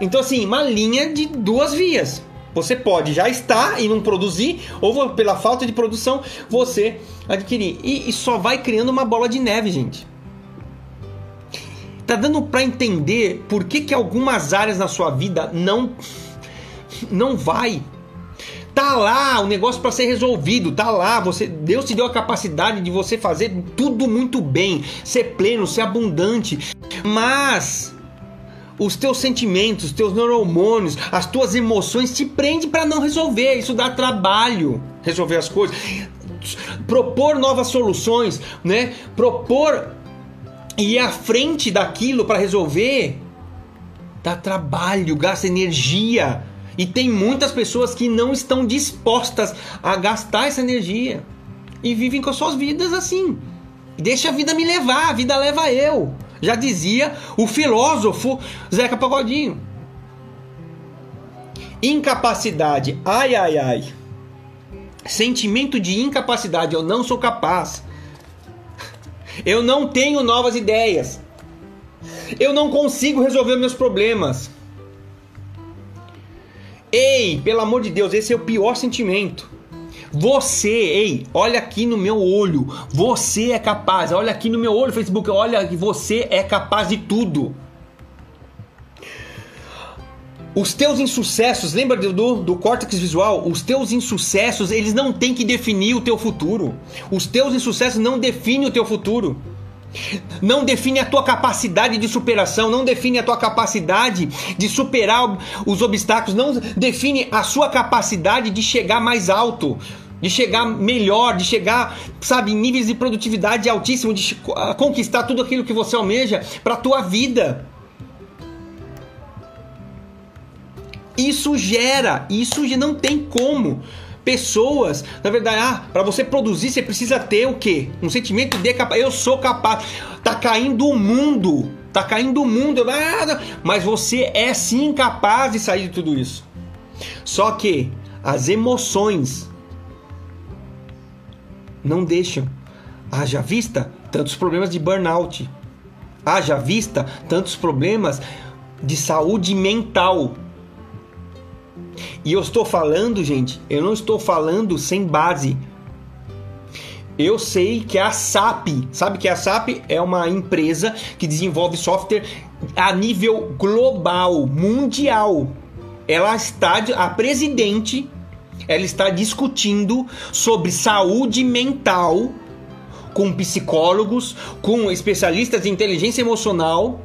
Então, assim, uma linha de duas vias. Você pode já estar e não produzir, ou pela falta de produção, você adquirir. E, e só vai criando uma bola de neve, gente. Tá dando para entender por que, que algumas áreas na sua vida não não vai. Tá lá o negócio para ser resolvido, tá lá, você Deus te deu a capacidade de você fazer tudo muito bem, ser pleno, ser abundante. Mas os teus sentimentos, os teus neurohormônios, as tuas emoções te prendem para não resolver. Isso dá trabalho, resolver as coisas. Propor novas soluções, né? Propor e ir à frente daquilo para resolver dá trabalho, gasta energia. E tem muitas pessoas que não estão dispostas a gastar essa energia e vivem com as suas vidas assim. Deixa a vida me levar, a vida leva eu. Já dizia o filósofo Zeca Pagodinho. Incapacidade, ai ai ai. Sentimento de incapacidade, eu não sou capaz. Eu não tenho novas ideias. Eu não consigo resolver meus problemas. Ei, pelo amor de Deus, esse é o pior sentimento. Você, ei, olha aqui no meu olho. Você é capaz. Olha aqui no meu olho, Facebook. Olha que você é capaz de tudo. Os teus insucessos, lembra do, do córtex visual? Os teus insucessos, eles não têm que definir o teu futuro. Os teus insucessos não definem o teu futuro. Não define a tua capacidade de superação, não define a tua capacidade de superar os obstáculos, não define a sua capacidade de chegar mais alto, de chegar melhor, de chegar, sabe, em níveis de produtividade altíssimo, de conquistar tudo aquilo que você almeja para a tua vida. Isso gera, isso não tem como pessoas, na verdade, ah, para você produzir você precisa ter o quê? Um sentimento de capaz. Eu sou capaz. Tá caindo o mundo, tá caindo o mundo, nada, mas você é sim capaz de sair de tudo isso. Só que as emoções não deixam. Haja vista tantos problemas de burnout. Haja vista tantos problemas de saúde mental e eu estou falando, gente, eu não estou falando sem base. Eu sei que a SAP, sabe que a SAP é uma empresa que desenvolve software a nível global, mundial. Ela está, a presidente, ela está discutindo sobre saúde mental com psicólogos, com especialistas em inteligência emocional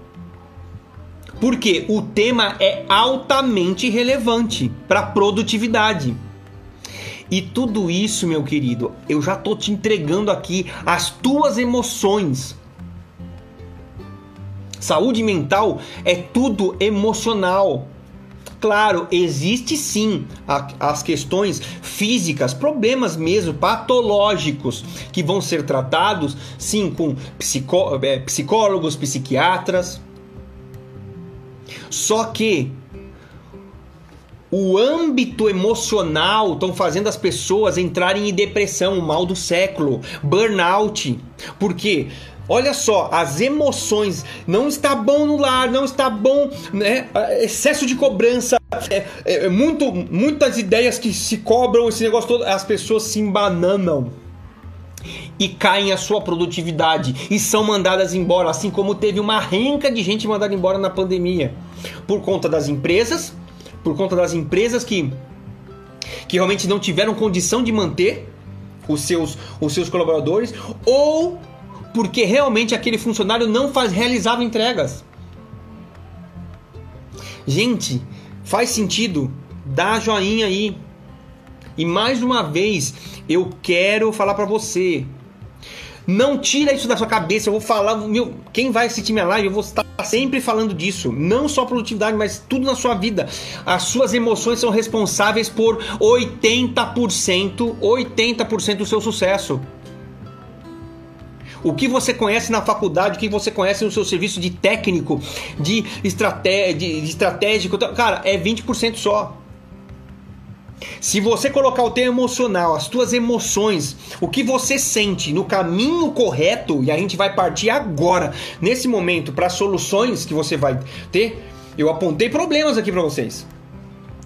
porque o tema é altamente relevante para produtividade. E tudo isso, meu querido, eu já tô te entregando aqui as tuas emoções. Saúde mental é tudo emocional. Claro, existe sim as questões físicas, problemas mesmo patológicos que vão ser tratados sim com é, psicólogos, psiquiatras, só que o âmbito emocional estão fazendo as pessoas entrarem em depressão, o mal do século, burnout. Porque Olha só, as emoções. Não está bom no lar, não está bom, né? Excesso de cobrança, é, é, muito, muitas ideias que se cobram, esse negócio todo, as pessoas se embananam e caem a sua produtividade e são mandadas embora, assim como teve uma renca de gente mandada embora na pandemia por conta das empresas, por conta das empresas que que realmente não tiveram condição de manter os seus os seus colaboradores ou porque realmente aquele funcionário não faz realizava entregas. Gente, faz sentido? Dá joinha aí. E mais uma vez, eu quero falar para você, não tira isso da sua cabeça. Eu vou falar, meu, quem vai assistir minha live, eu vou estar sempre falando disso. Não só produtividade, mas tudo na sua vida. As suas emoções são responsáveis por 80%, 80% do seu sucesso. O que você conhece na faculdade, o que você conhece no seu serviço de técnico, de, estratégia, de estratégico, cara, é 20% só. Se você colocar o teu emocional, as tuas emoções, o que você sente no caminho correto, e a gente vai partir agora, nesse momento, para soluções que você vai ter, eu apontei problemas aqui para vocês.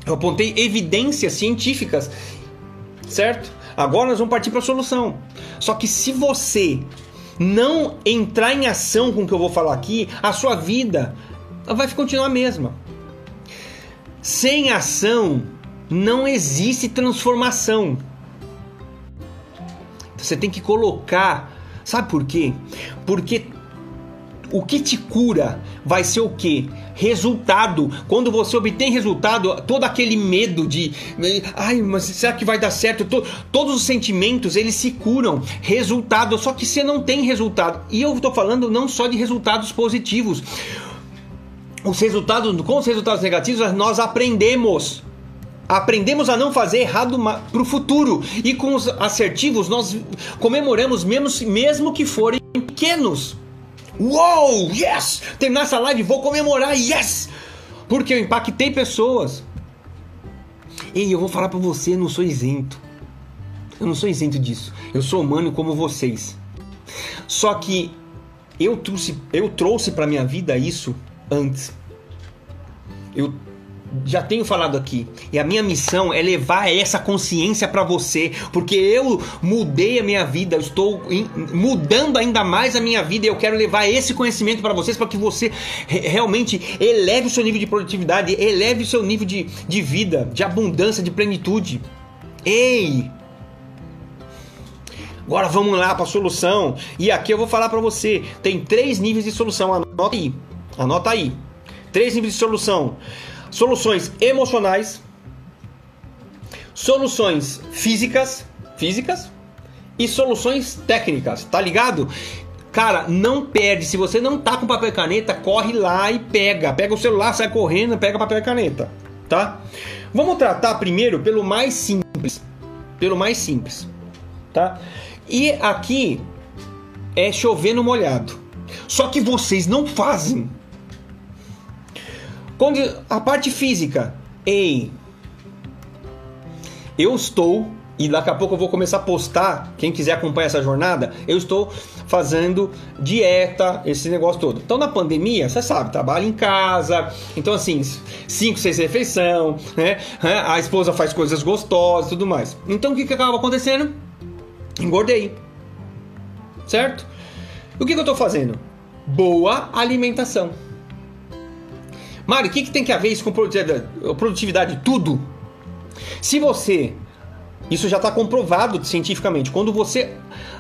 Eu apontei evidências científicas, certo? Agora nós vamos partir para a solução. Só que se você não entrar em ação com o que eu vou falar aqui, a sua vida vai continuar a mesma. Sem ação, não existe transformação. Você tem que colocar. Sabe por quê? Porque o que te cura vai ser o que? Resultado. Quando você obtém resultado, todo aquele medo de, ai, mas será que vai dar certo? Todos os sentimentos eles se curam. Resultado. Só que você não tem resultado. E eu estou falando não só de resultados positivos. Os resultados, com os resultados negativos, nós aprendemos aprendemos a não fazer errado para o futuro. E com os assertivos, nós comemoramos mesmo, mesmo que forem pequenos. Uou, yes! Terminar essa live, vou comemorar, yes! Porque eu impactei pessoas. E eu vou falar para você, não sou isento. Eu não sou isento disso. Eu sou humano como vocês. Só que eu trouxe, eu trouxe para minha vida isso antes. Eu já tenho falado aqui. E a minha missão é levar essa consciência para você, porque eu mudei a minha vida, eu estou mudando ainda mais a minha vida e eu quero levar esse conhecimento para vocês para que você realmente eleve o seu nível de produtividade, eleve o seu nível de, de vida, de abundância, de plenitude. Ei! Agora vamos lá para a solução. E aqui eu vou falar para você, tem três níveis de solução. Anota aí. Anota aí. Três níveis de solução soluções emocionais, soluções físicas, físicas e soluções técnicas, tá ligado? Cara, não perde. Se você não tá com papel e caneta, corre lá e pega. Pega o celular, sai correndo, pega papel e caneta, tá? Vamos tratar primeiro pelo mais simples. Pelo mais simples, tá? E aqui é chover no molhado. Só que vocês não fazem. A parte física. Ei, eu estou e daqui a pouco eu vou começar a postar. Quem quiser acompanhar essa jornada, eu estou fazendo dieta, esse negócio todo. Então, na pandemia, você sabe, trabalho em casa. Então, assim, 5, 6 refeição, né? A esposa faz coisas gostosas tudo mais. Então, o que, que acaba acontecendo? Engordei. Certo? O que, que eu estou fazendo? Boa alimentação. Mário, o que, que tem que haver isso com produtividade? produtividade? Tudo. Se você. Isso já está comprovado cientificamente. Quando você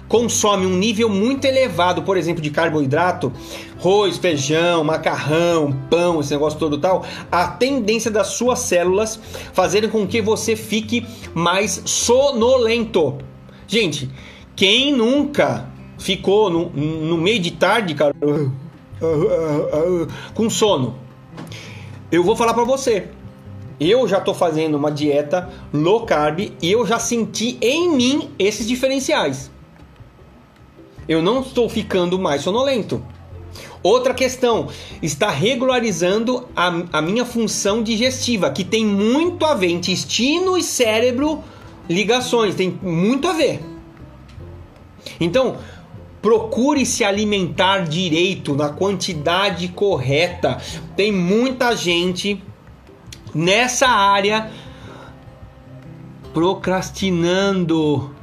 consome um nível muito elevado, por exemplo, de carboidrato, arroz, feijão, macarrão, pão, esse negócio todo tal, a tendência das suas células fazerem com que você fique mais sonolento. Gente, quem nunca ficou no, no meio de tarde, cara, com sono? Eu vou falar para você. Eu já estou fazendo uma dieta low carb e eu já senti em mim esses diferenciais. Eu não estou ficando mais sonolento. Outra questão, está regularizando a, a minha função digestiva, que tem muito a ver, intestino e cérebro, ligações, tem muito a ver. Então, Procure se alimentar direito, na quantidade correta. Tem muita gente nessa área procrastinando,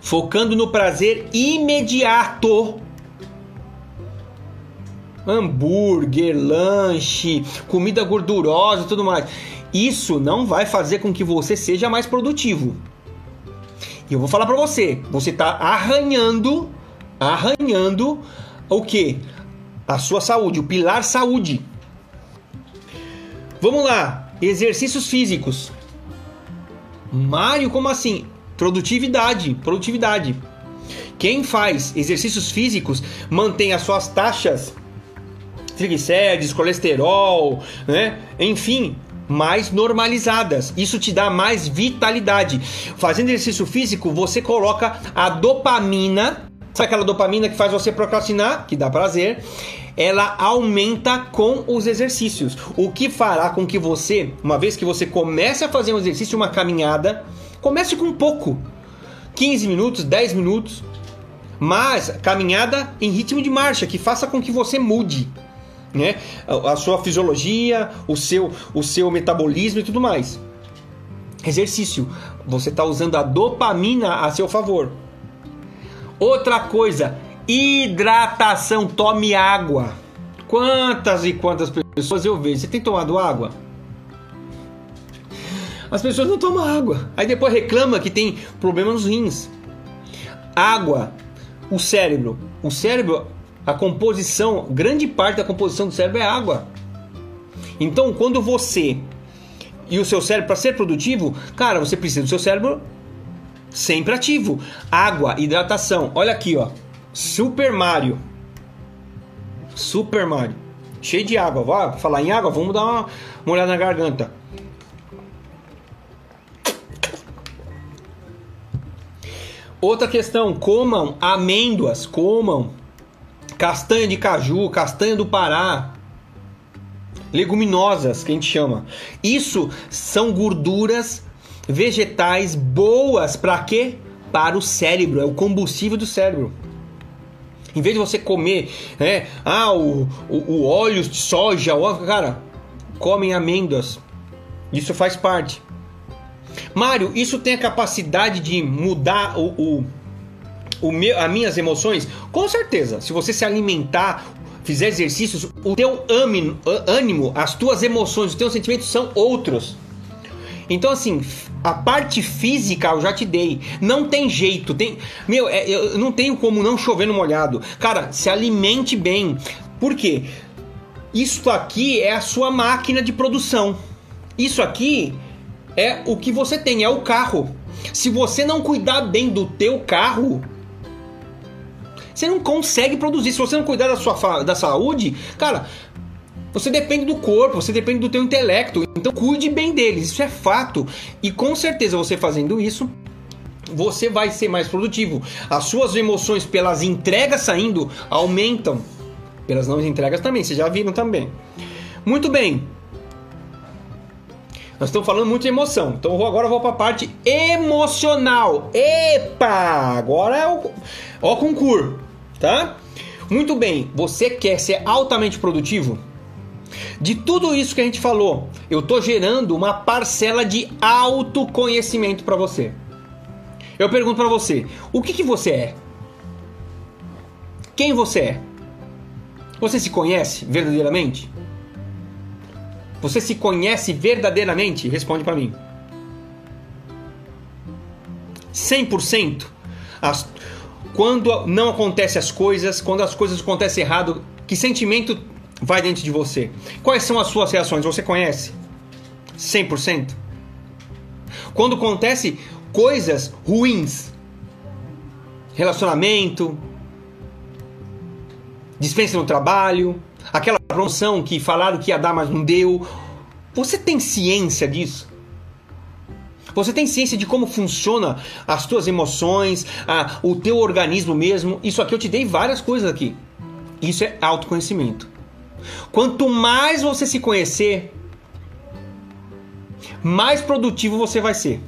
focando no prazer imediato. Hambúrguer, lanche, comida gordurosa tudo mais. Isso não vai fazer com que você seja mais produtivo. E eu vou falar para você, você está arranhando, arranhando o que? A sua saúde, o pilar saúde. Vamos lá, exercícios físicos. Mário, como assim? Produtividade, produtividade. Quem faz exercícios físicos mantém as suas taxas triglicérides, colesterol, né? Enfim, mais normalizadas. Isso te dá mais vitalidade. Fazendo exercício físico, você coloca a dopamina, sabe aquela dopamina que faz você procrastinar, que dá prazer? Ela aumenta com os exercícios, o que fará com que você, uma vez que você comece a fazer um exercício, uma caminhada, comece com pouco, 15 minutos, 10 minutos, mas caminhada em ritmo de marcha, que faça com que você mude né? A, sua fisiologia, o seu, o seu metabolismo e tudo mais. Exercício. Você está usando a dopamina a seu favor. Outra coisa, hidratação. Tome água. Quantas e quantas pessoas eu vejo? Você tem tomado água? As pessoas não tomam água. Aí depois reclama que tem problema nos rins. Água, o cérebro. O cérebro a composição, grande parte da composição do cérebro é água. Então, quando você e o seu cérebro, para ser produtivo, cara, você precisa do seu cérebro sempre ativo. Água, hidratação. Olha aqui, ó. Super Mario. Super Mario. Cheio de água. Vou falar em água, vamos dar uma, uma olhada na garganta. Outra questão, comam amêndoas, comam castanha de caju, castanha do Pará, leguminosas que a gente chama. Isso são gorduras vegetais boas para quê? Para o cérebro, é o combustível do cérebro. Em vez de você comer, né, ah, o, o, o óleo de soja, o, cara, comem amêndoas. Isso faz parte. Mário, isso tem a capacidade de mudar o, o o meu, as minhas emoções? Com certeza. Se você se alimentar, fizer exercícios, o teu ânimo, as tuas emoções, os teus sentimentos são outros. Então, assim, a parte física eu já te dei. Não tem jeito. Tem, meu, é, eu não tenho como não chover no molhado. Cara, se alimente bem. Por quê? Isso aqui é a sua máquina de produção. Isso aqui é o que você tem, é o carro. Se você não cuidar bem do teu carro, você não consegue produzir. Se você não cuidar da sua da saúde, cara, você depende do corpo, você depende do teu intelecto. Então cuide bem deles, isso é fato. E com certeza você fazendo isso, você vai ser mais produtivo. As suas emoções pelas entregas saindo aumentam. Pelas não entregas também, vocês já viram também. Muito bem. Nós estamos falando muito de emoção. Então agora eu vou para a parte emocional. Epa! Agora é o, ó, o concurso tá? Muito bem, você quer ser altamente produtivo? De tudo isso que a gente falou, eu tô gerando uma parcela de autoconhecimento para você. Eu pergunto para você, o que, que você é? Quem você é? Você se conhece verdadeiramente? Você se conhece verdadeiramente? Responde para mim. 100%? As, quando não acontecem as coisas, quando as coisas acontecem errado, que sentimento vai dentro de você? Quais são as suas reações? Você conhece? 100%? Quando acontece coisas ruins, relacionamento, dispensa no trabalho, aquela promoção que falaram que ia dar, mas não deu, você tem ciência disso? Você tem ciência de como funciona as tuas emoções, a, o teu organismo mesmo. Isso aqui eu te dei várias coisas aqui. Isso é autoconhecimento. Quanto mais você se conhecer, mais produtivo você vai ser.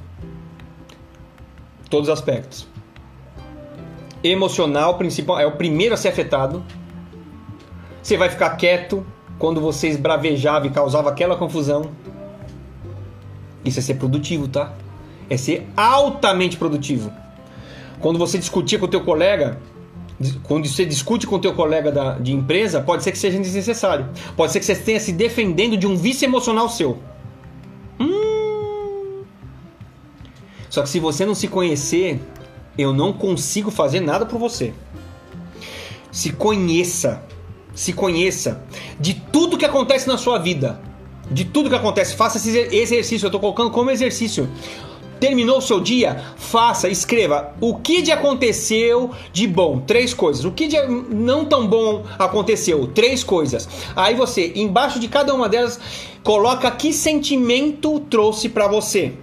Todos os aspectos. emocional principal, é o primeiro a ser afetado. Você vai ficar quieto quando você esbravejava e causava aquela confusão. Isso é ser produtivo, tá? É ser altamente produtivo. Quando você discutia com o teu colega, quando você discute com o teu colega da, de empresa, pode ser que seja desnecessário. Pode ser que você esteja se defendendo de um vício emocional seu. Hum. Só que se você não se conhecer, eu não consigo fazer nada por você. Se conheça. Se conheça de tudo que acontece na sua vida. De tudo que acontece. Faça esse exercício. Eu estou colocando como exercício. Terminou o seu dia? Faça, escreva o que de aconteceu de bom, três coisas. O que de não tão bom aconteceu, três coisas. Aí você, embaixo de cada uma delas, coloca que sentimento trouxe para você.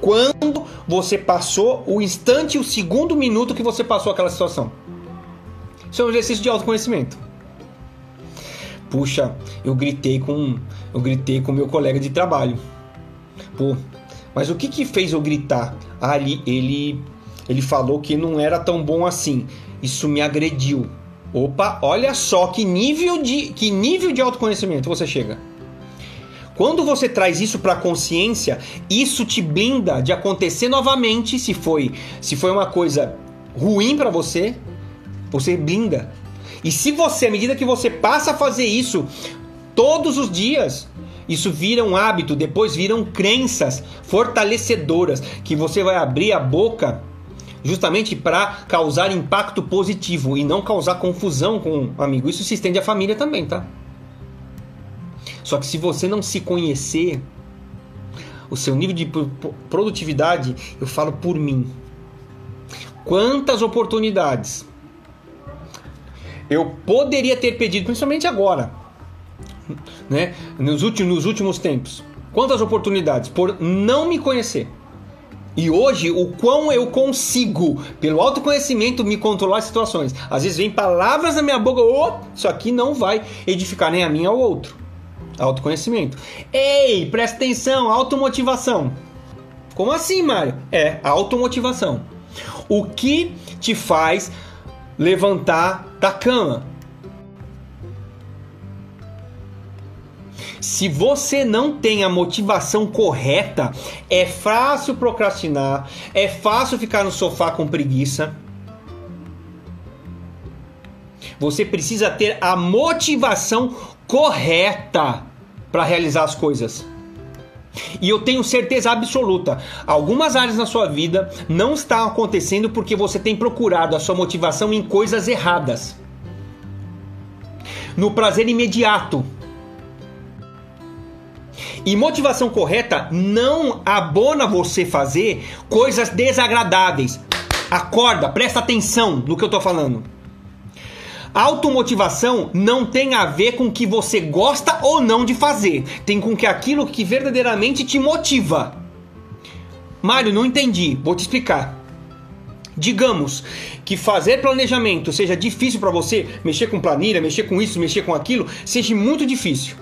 Quando você passou o instante, o segundo minuto que você passou aquela situação. Isso é um exercício de autoconhecimento. Puxa, eu gritei com eu gritei com meu colega de trabalho. Pô, mas o que que fez eu gritar? Ah, ele, ele, ele falou que não era tão bom assim. Isso me agrediu. Opa, olha só que nível de, que nível de autoconhecimento você chega. Quando você traz isso para a consciência, isso te blinda de acontecer novamente, se foi, se foi uma coisa ruim para você, você blinda. E se você, à medida que você passa a fazer isso todos os dias, isso vira um hábito, depois viram crenças fortalecedoras que você vai abrir a boca justamente para causar impacto positivo e não causar confusão com o amigo. Isso se estende à família também, tá? Só que se você não se conhecer, o seu nível de produtividade, eu falo por mim. Quantas oportunidades eu poderia ter pedido, principalmente agora, né? Nos últimos, nos últimos tempos. Quantas oportunidades por não me conhecer. E hoje, o quão eu consigo, pelo autoconhecimento, me controlar as situações. Às vezes vem palavras na minha boca, oh, isso aqui não vai edificar nem a mim ou outro. Autoconhecimento. Ei, presta atenção, automotivação. Como assim, Mário? É, automotivação. O que te faz levantar da cama? Se você não tem a motivação correta, é fácil procrastinar, é fácil ficar no sofá com preguiça. Você precisa ter a motivação correta para realizar as coisas. E eu tenho certeza absoluta, algumas áreas na sua vida não estão acontecendo porque você tem procurado a sua motivação em coisas erradas. No prazer imediato, e motivação correta não abona você fazer coisas desagradáveis. Acorda, presta atenção no que eu tô falando. Automotivação não tem a ver com o que você gosta ou não de fazer, tem com que aquilo que verdadeiramente te motiva. Mário, não entendi, vou te explicar. Digamos que fazer planejamento seja difícil para você, mexer com planilha, mexer com isso, mexer com aquilo, seja muito difícil.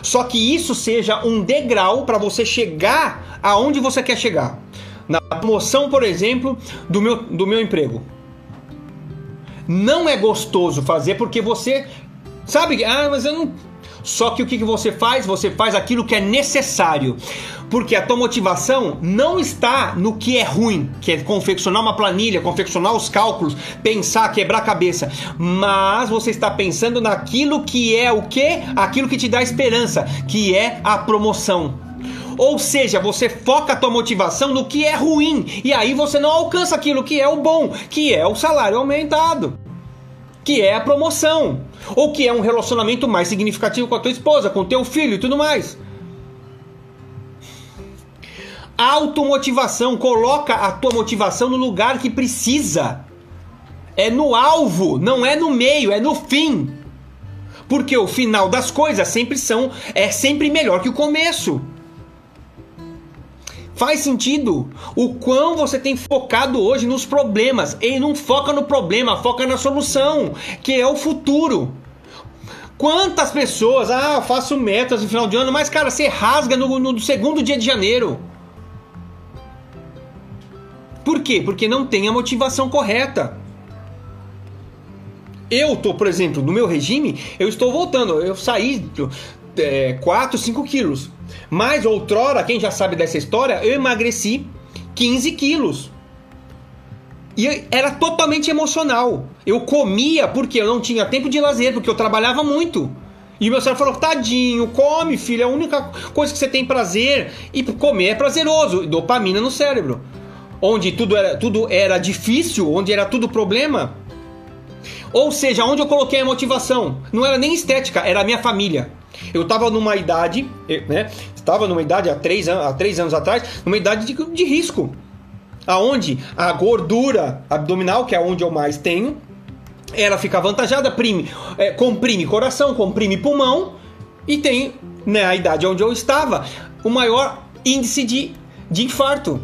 Só que isso seja um degrau para você chegar aonde você quer chegar. Na promoção, por exemplo, do meu, do meu emprego. Não é gostoso fazer porque você sabe, ah, mas eu não só que o que, você faz? Você faz aquilo que é necessário. Porque a tua motivação não está no que é ruim, que é confeccionar uma planilha, confeccionar os cálculos, pensar, quebrar a cabeça. Mas você está pensando naquilo que é o que? Aquilo que te dá esperança, que é a promoção. Ou seja, você foca a tua motivação no que é ruim e aí você não alcança aquilo que é o bom, que é o salário aumentado que é a promoção, ou que é um relacionamento mais significativo com a tua esposa, com teu filho e tudo mais. Automotivação, coloca a tua motivação no lugar que precisa. É no alvo, não é no meio, é no fim. Porque o final das coisas sempre são é sempre melhor que o começo. Faz sentido o quão você tem focado hoje nos problemas. E não foca no problema, foca na solução, que é o futuro. Quantas pessoas, ah, eu faço metas no final de ano, mas cara, você rasga no, no segundo dia de janeiro. Por quê? Porque não tem a motivação correta. Eu tô, por exemplo, no meu regime, eu estou voltando. Eu saí é, 4, 5 quilos. Mas outrora, quem já sabe dessa história, eu emagreci 15 quilos. E era totalmente emocional. Eu comia porque eu não tinha tempo de lazer, porque eu trabalhava muito. E o meu cérebro falou: tadinho, come, filho, é a única coisa que você tem prazer. E comer é prazeroso. Dopamina no cérebro. Onde tudo era, tudo era difícil, onde era tudo problema. Ou seja, onde eu coloquei a motivação. Não era nem estética, era a minha família. Eu estava numa idade, né? Estava numa idade há três, há três anos atrás, numa idade de, de risco. Aonde a gordura abdominal, que é onde eu mais tenho, ela fica avantajada, prime, é, comprime coração, comprime pulmão e tem, né, a idade onde eu estava, o maior índice de, de infarto.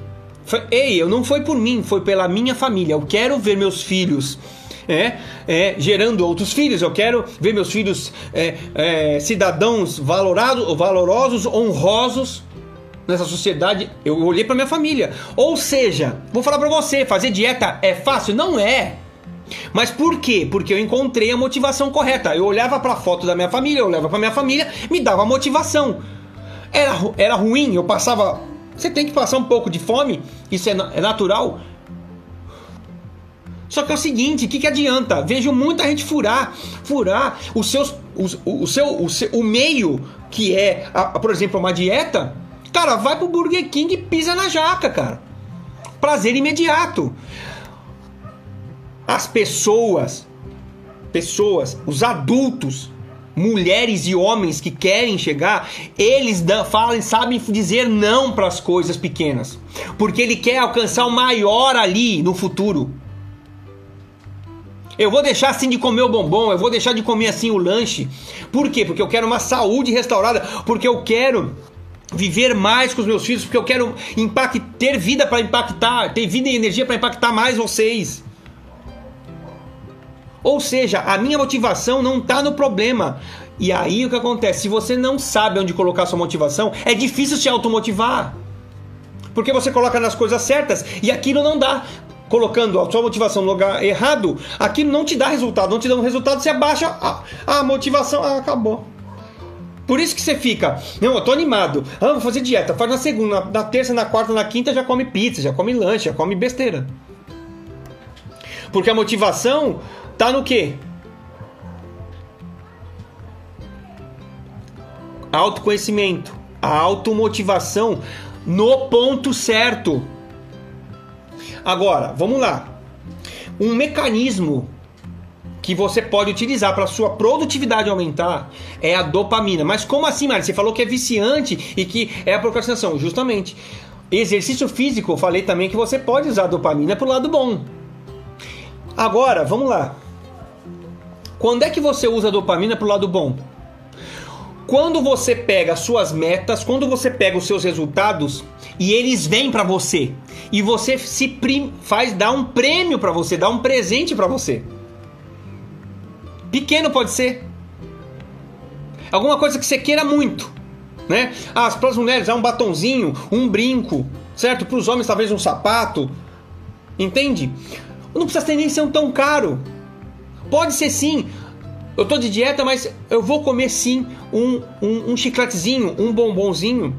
Ei, eu não foi por mim, foi pela minha família. Eu quero ver meus filhos é, é, gerando outros filhos. Eu quero ver meus filhos é, é, cidadãos valorados, valorosos, honrosos nessa sociedade. Eu olhei para minha família. Ou seja, vou falar para você, fazer dieta é fácil? Não é. Mas por quê? Porque eu encontrei a motivação correta. Eu olhava para a foto da minha família, eu olhava para minha família, me dava motivação. Era, era ruim, eu passava. Você tem que passar um pouco de fome, isso é, é natural. Só que é o seguinte, o que, que adianta? Vejo muita gente furar, furar os seus, os, o, seu, o, seu, o meio que é, a, por exemplo, uma dieta. Cara, vai pro Burger King e pisa na jaca, cara. Prazer imediato as pessoas, pessoas, os adultos, mulheres e homens que querem chegar, eles falam, sabem dizer não para as coisas pequenas, porque ele quer alcançar o maior ali no futuro. Eu vou deixar assim de comer o bombom, eu vou deixar de comer assim o lanche. Por quê? Porque eu quero uma saúde restaurada, porque eu quero viver mais com os meus filhos, porque eu quero impact, ter vida para impactar, ter vida e energia para impactar mais vocês. Ou seja, a minha motivação não está no problema. E aí o que acontece? Se você não sabe onde colocar sua motivação, é difícil se automotivar. Porque você coloca nas coisas certas e aquilo não dá. Colocando a sua motivação no lugar errado, aquilo não te dá resultado. Não te dá um resultado, você abaixa a, a motivação, ah, acabou. Por isso que você fica, não, eu tô animado. Ah, vou fazer dieta. Faz na segunda, na terça, na quarta, na quinta já come pizza, já come lanche, já come besteira. Porque a motivação Tá no quê? Autoconhecimento, a automotivação no ponto certo. Agora, vamos lá. Um mecanismo que você pode utilizar para sua produtividade aumentar é a dopamina. Mas como assim, Mari? Você falou que é viciante e que é a procrastinação. Justamente. Exercício físico, eu falei também que você pode usar a dopamina para o lado bom. Agora, vamos lá. Quando é que você usa a dopamina pro lado bom? Quando você pega suas metas, quando você pega os seus resultados e eles vêm para você e você se prim, faz dar um prêmio para você, dar um presente para você. Pequeno pode ser. Alguma coisa que você queira muito, né? Ah, para as mulheres é um batonzinho, um brinco, certo? Para os homens talvez um sapato. Entende? Não precisa nem ser um tão caro. Pode ser sim. Eu tô de dieta, mas eu vou comer sim um, um, um chicletezinho, um bombonzinho.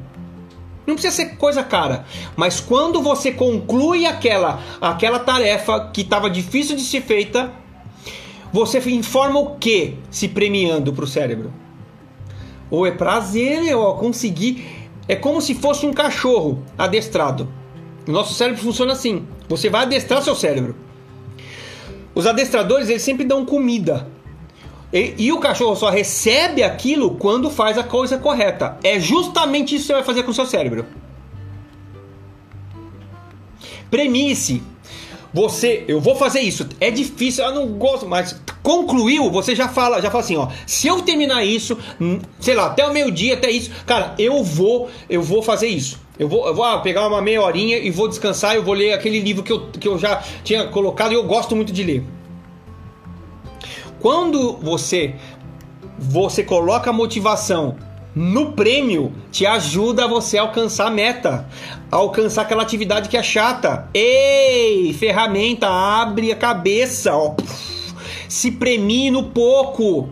Não precisa ser coisa cara, mas quando você conclui aquela aquela tarefa que estava difícil de ser feita, você informa o que se premiando para o cérebro? Ou é prazer, eu consegui. É como se fosse um cachorro adestrado. Nosso cérebro funciona assim. Você vai adestrar seu cérebro. Os adestradores eles sempre dão comida. E, e, o cachorro só recebe aquilo quando faz a coisa correta. É justamente isso que você vai fazer com o seu cérebro. Premisse. Você, eu vou fazer isso. É difícil, eu não gosto, mas concluiu, você já fala, já fala assim, ó. Se eu terminar isso, hum, sei lá, até o meio-dia, até isso, cara, eu vou, eu vou fazer isso. Eu vou, eu vou ah, pegar uma meia horinha e vou descansar. Eu vou ler aquele livro que eu, que eu já tinha colocado e eu gosto muito de ler. Quando você você coloca a motivação no prêmio te ajuda você a alcançar a meta, a alcançar aquela atividade que é chata. Ei, ferramenta, abre a cabeça, ó. Se premie no pouco.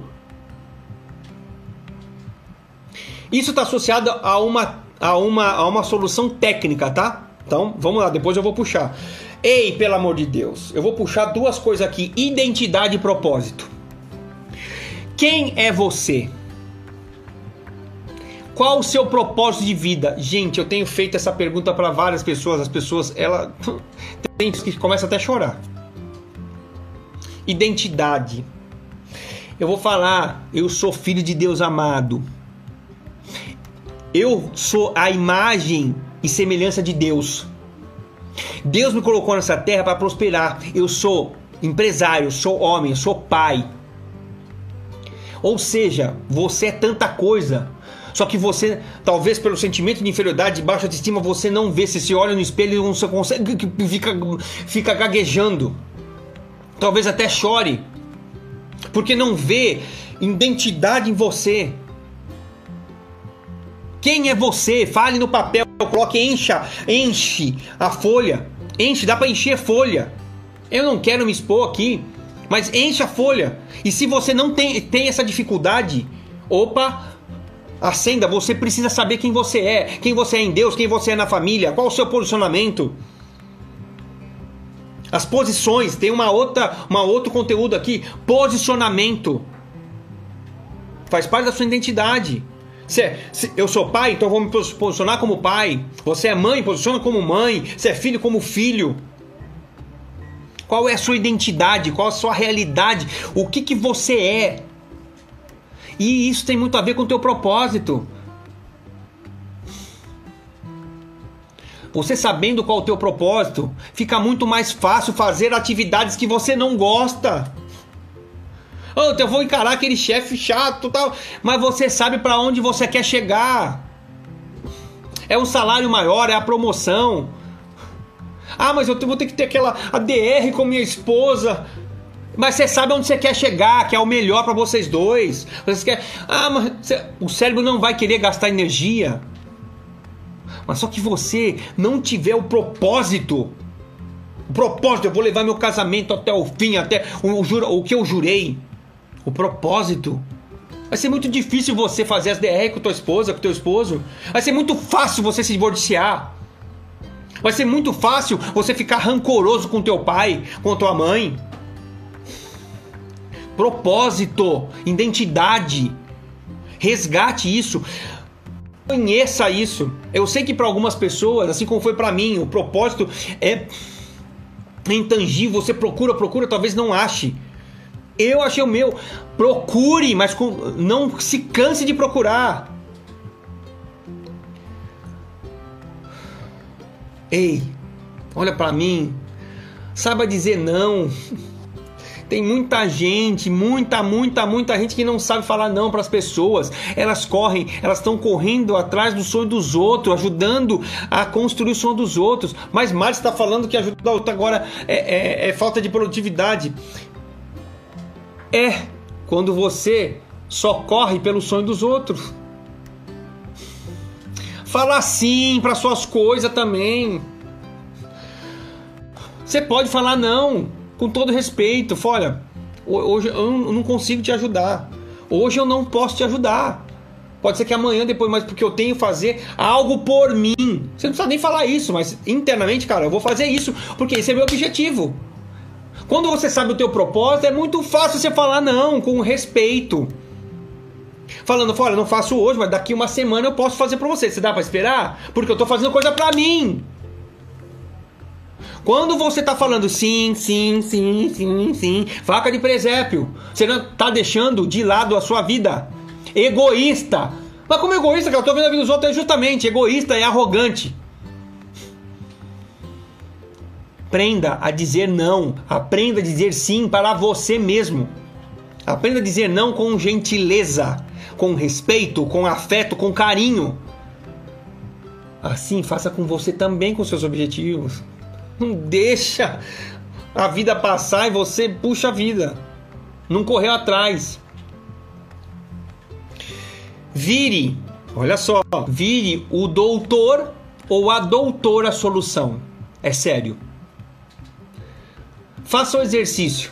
Isso está associado a uma, a, uma, a uma solução técnica, tá? Então, vamos lá, depois eu vou puxar. Ei, pelo amor de Deus, eu vou puxar duas coisas aqui: identidade e propósito. Quem é você? Qual o seu propósito de vida? Gente, eu tenho feito essa pergunta para várias pessoas. As pessoas, ela tem que começa até a chorar. Identidade. Eu vou falar, eu sou filho de Deus amado. Eu sou a imagem e semelhança de Deus. Deus me colocou nessa terra para prosperar. Eu sou empresário, sou homem, sou pai. Ou seja, você é tanta coisa. Só que você, talvez pelo sentimento de inferioridade, de baixa autoestima, você não vê. Se se olha no espelho e não consegue, fica, fica gaguejando. Talvez até chore. Porque não vê identidade em você. Quem é você? Fale no papel, coloque, encha, enche a folha. Enche, dá para encher folha. Eu não quero me expor aqui, mas enche a folha. E se você não tem, tem essa dificuldade, opa, acenda, você precisa saber quem você é, quem você é em Deus, quem você é na família, qual o seu posicionamento. As posições, tem uma outra, uma outro conteúdo aqui, posicionamento. Faz parte da sua identidade. É, se, eu sou pai, então vou me posicionar como pai. Você é mãe, posiciona como mãe. Você é filho, como filho. Qual é a sua identidade? Qual a sua realidade? O que, que você é? E isso tem muito a ver com o teu propósito. Você sabendo qual é o teu propósito, fica muito mais fácil fazer atividades que você não gosta. Oh, eu vou encarar aquele chefe chato tal. Mas você sabe para onde você quer chegar. É um salário maior, é a promoção. Ah, mas eu vou ter que ter aquela ADR com minha esposa. Mas você sabe onde você quer chegar, que é o melhor para vocês dois. Você quer. Ah, mas o cérebro não vai querer gastar energia. Mas só que você não tiver o propósito. O propósito, eu vou levar meu casamento até o fim, até o, o, o que eu jurei o propósito. Vai ser muito difícil você fazer as DR com tua esposa, com teu esposo. Vai ser muito fácil você se divorciar. Vai ser muito fácil você ficar rancoroso com teu pai, com tua mãe. Propósito, identidade. Resgate isso. Conheça isso. Eu sei que para algumas pessoas, assim como foi para mim, o propósito é intangível. Você procura, procura, talvez não ache. Eu achei o meu. Procure, mas não se canse de procurar. Ei, olha para mim. Saiba dizer não. Tem muita gente, muita, muita, muita gente que não sabe falar não para as pessoas. Elas correm, elas estão correndo atrás do sonho dos outros, ajudando a construir o sonho dos outros. Mas mais está falando que ajudar agora é, é, é falta de produtividade é quando você só corre pelo sonho dos outros. Fala sim para suas coisas também. Você pode falar não, com todo respeito. Olha, hoje eu não consigo te ajudar. Hoje eu não posso te ajudar. Pode ser que amanhã, depois, mas porque eu tenho que fazer algo por mim. Você não precisa nem falar isso, mas internamente, cara, eu vou fazer isso porque esse é meu objetivo. Quando você sabe o teu propósito, é muito fácil você falar não, com respeito. Falando, olha, não faço hoje, mas daqui uma semana eu posso fazer para você. Você dá para esperar? Porque eu tô fazendo coisa para mim. Quando você tá falando sim, sim, sim, sim, sim, faca de presépio, você não tá deixando de lado a sua vida. Egoísta. Mas como egoísta, que eu tô vendo a vida dos outros é justamente egoísta e arrogante. Aprenda a dizer não. Aprenda a dizer sim para você mesmo. Aprenda a dizer não com gentileza, com respeito, com afeto, com carinho. Assim, faça com você também com seus objetivos. Não deixa a vida passar e você puxa a vida. Não correu atrás. Vire Olha só, vire o doutor ou a doutora solução. É sério. Faça o exercício.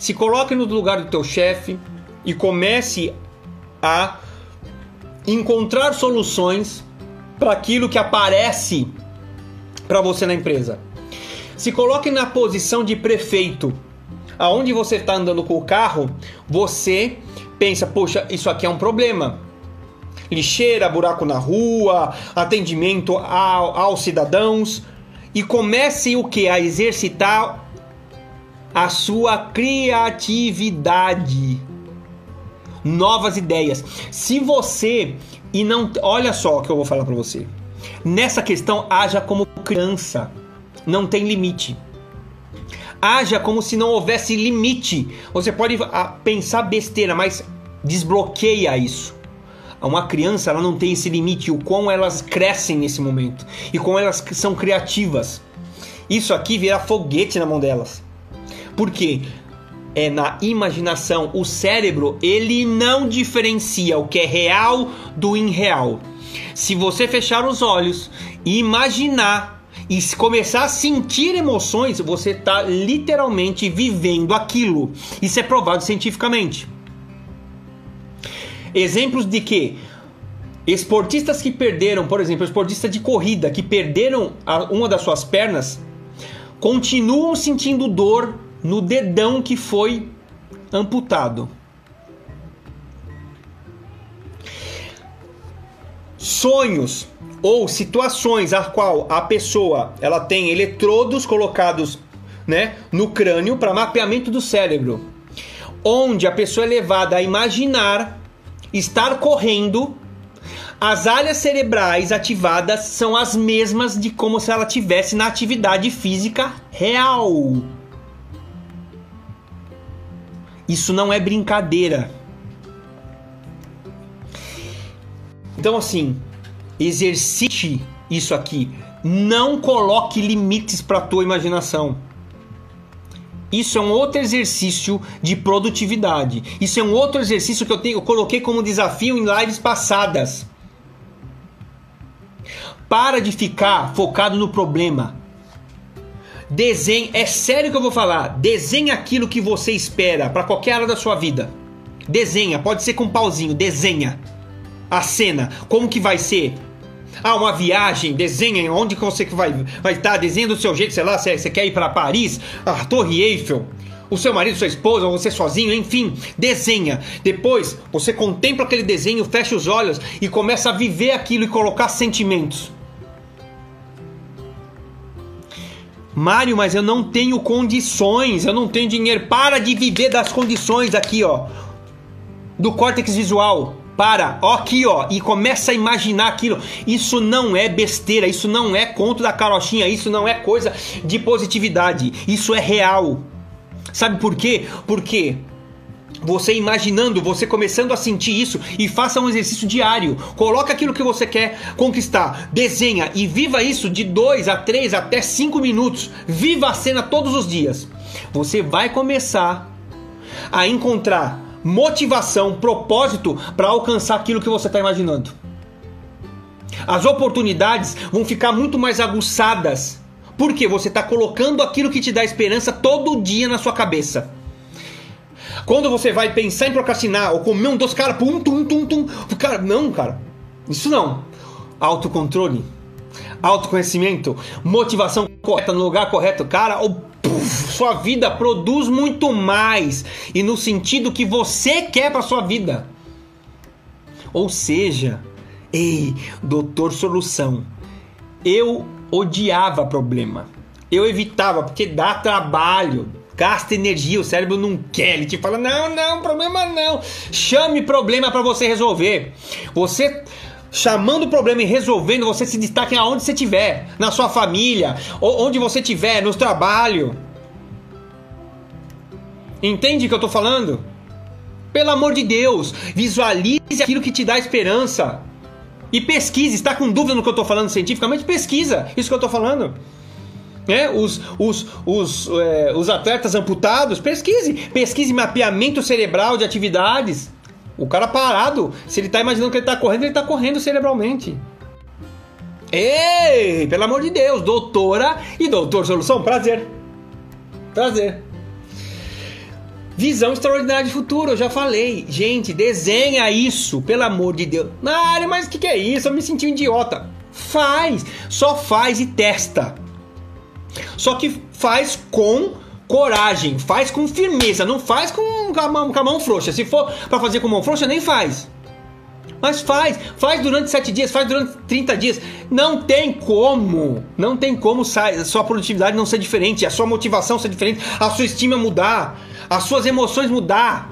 Se coloque no lugar do teu chefe e comece a encontrar soluções para aquilo que aparece para você na empresa. Se coloque na posição de prefeito. Aonde você está andando com o carro, você pensa, poxa, isso aqui é um problema. Lixeira, buraco na rua, atendimento ao, aos cidadãos. E comece o que? A exercitar a sua criatividade. Novas ideias. Se você e não, olha só o que eu vou falar para você. Nessa questão, haja como criança. Não tem limite. Haja como se não houvesse limite. Você pode ah, pensar besteira, mas desbloqueia isso. Uma criança ela não tem esse limite, o quão elas crescem nesse momento e como elas são criativas. Isso aqui vira foguete na mão delas. Por quê? É na imaginação. O cérebro ele não diferencia o que é real do irreal. Se você fechar os olhos e imaginar e começar a sentir emoções, você está literalmente vivendo aquilo. Isso é provado cientificamente. Exemplos de que esportistas que perderam, por exemplo, esportista de corrida que perderam uma das suas pernas, continuam sentindo dor no dedão que foi amputado. Sonhos ou situações a qual a pessoa ela tem eletrodos colocados né, no crânio para mapeamento do cérebro, onde a pessoa é levada a imaginar estar correndo, as áreas cerebrais ativadas são as mesmas de como se ela tivesse na atividade física real. Isso não é brincadeira. Então assim, exercite isso aqui. Não coloque limites para a tua imaginação. Isso é um outro exercício de produtividade. Isso é um outro exercício que eu, tenho, eu coloquei como desafio em lives passadas. Para de ficar focado no problema. Desenhe, é sério que eu vou falar. Desenhe aquilo que você espera para qualquer área da sua vida. Desenha, pode ser com um pauzinho, desenha a cena, como que vai ser, ah, uma viagem, desenha onde que você vai vai estar, desenha do seu jeito, sei lá, você, você quer ir para Paris, a Torre Eiffel, o seu marido, sua esposa, você sozinho, enfim, desenha. Depois, você contempla aquele desenho, fecha os olhos e começa a viver aquilo e colocar sentimentos. Mário, mas eu não tenho condições, eu não tenho dinheiro. Para de viver das condições aqui, ó. Do córtex visual para, ó aqui, ó, e começa a imaginar aquilo. Isso não é besteira, isso não é conto da carochinha, isso não é coisa de positividade, isso é real. Sabe por quê? Porque você imaginando, você começando a sentir isso e faça um exercício diário. Coloca aquilo que você quer conquistar, desenha e viva isso de 2 a 3 até 5 minutos. Viva a cena todos os dias. Você vai começar a encontrar motivação, propósito para alcançar aquilo que você está imaginando. As oportunidades vão ficar muito mais aguçadas, porque você está colocando aquilo que te dá esperança todo dia na sua cabeça. Quando você vai pensar em procrastinar ou comer um doce, cara, pum, tum, tum, tum, cara, não, cara, isso não. Autocontrole, autoconhecimento, motivação correta no lugar correto, cara, o puff, sua vida produz muito mais e no sentido que você quer para sua vida. Ou seja, ei, doutor solução. Eu odiava problema. Eu evitava porque dá trabalho, gasta energia, o cérebro não quer, ele te fala: "Não, não, problema não". Chame problema para você resolver. Você chamando o problema e resolvendo, você se destaca aonde você estiver, na sua família, onde você estiver, no trabalho. Entende o que eu estou falando? Pelo amor de Deus, visualize aquilo que te dá esperança. E pesquise, está com dúvida no que eu estou falando cientificamente? Pesquisa isso que eu estou falando. É, os, os, os, é, os atletas amputados, pesquise. Pesquise mapeamento cerebral de atividades O cara parado, se ele tá imaginando que ele tá correndo, ele tá correndo cerebralmente. Ei, pelo amor de Deus, doutora e doutor Solução, prazer. Prazer. Visão extraordinária de futuro, eu já falei. Gente, desenha isso, pelo amor de Deus. Área, mas o que, que é isso? Eu me senti um idiota. Faz, só faz e testa. Só que faz com coragem, faz com firmeza, não faz com a mão, com a mão frouxa. Se for para fazer com mão frouxa, nem faz. Mas faz, faz durante sete dias, faz durante 30 dias. Não tem como, não tem como a sua produtividade não ser diferente, a sua motivação ser diferente, a sua estima mudar, as suas emoções mudar.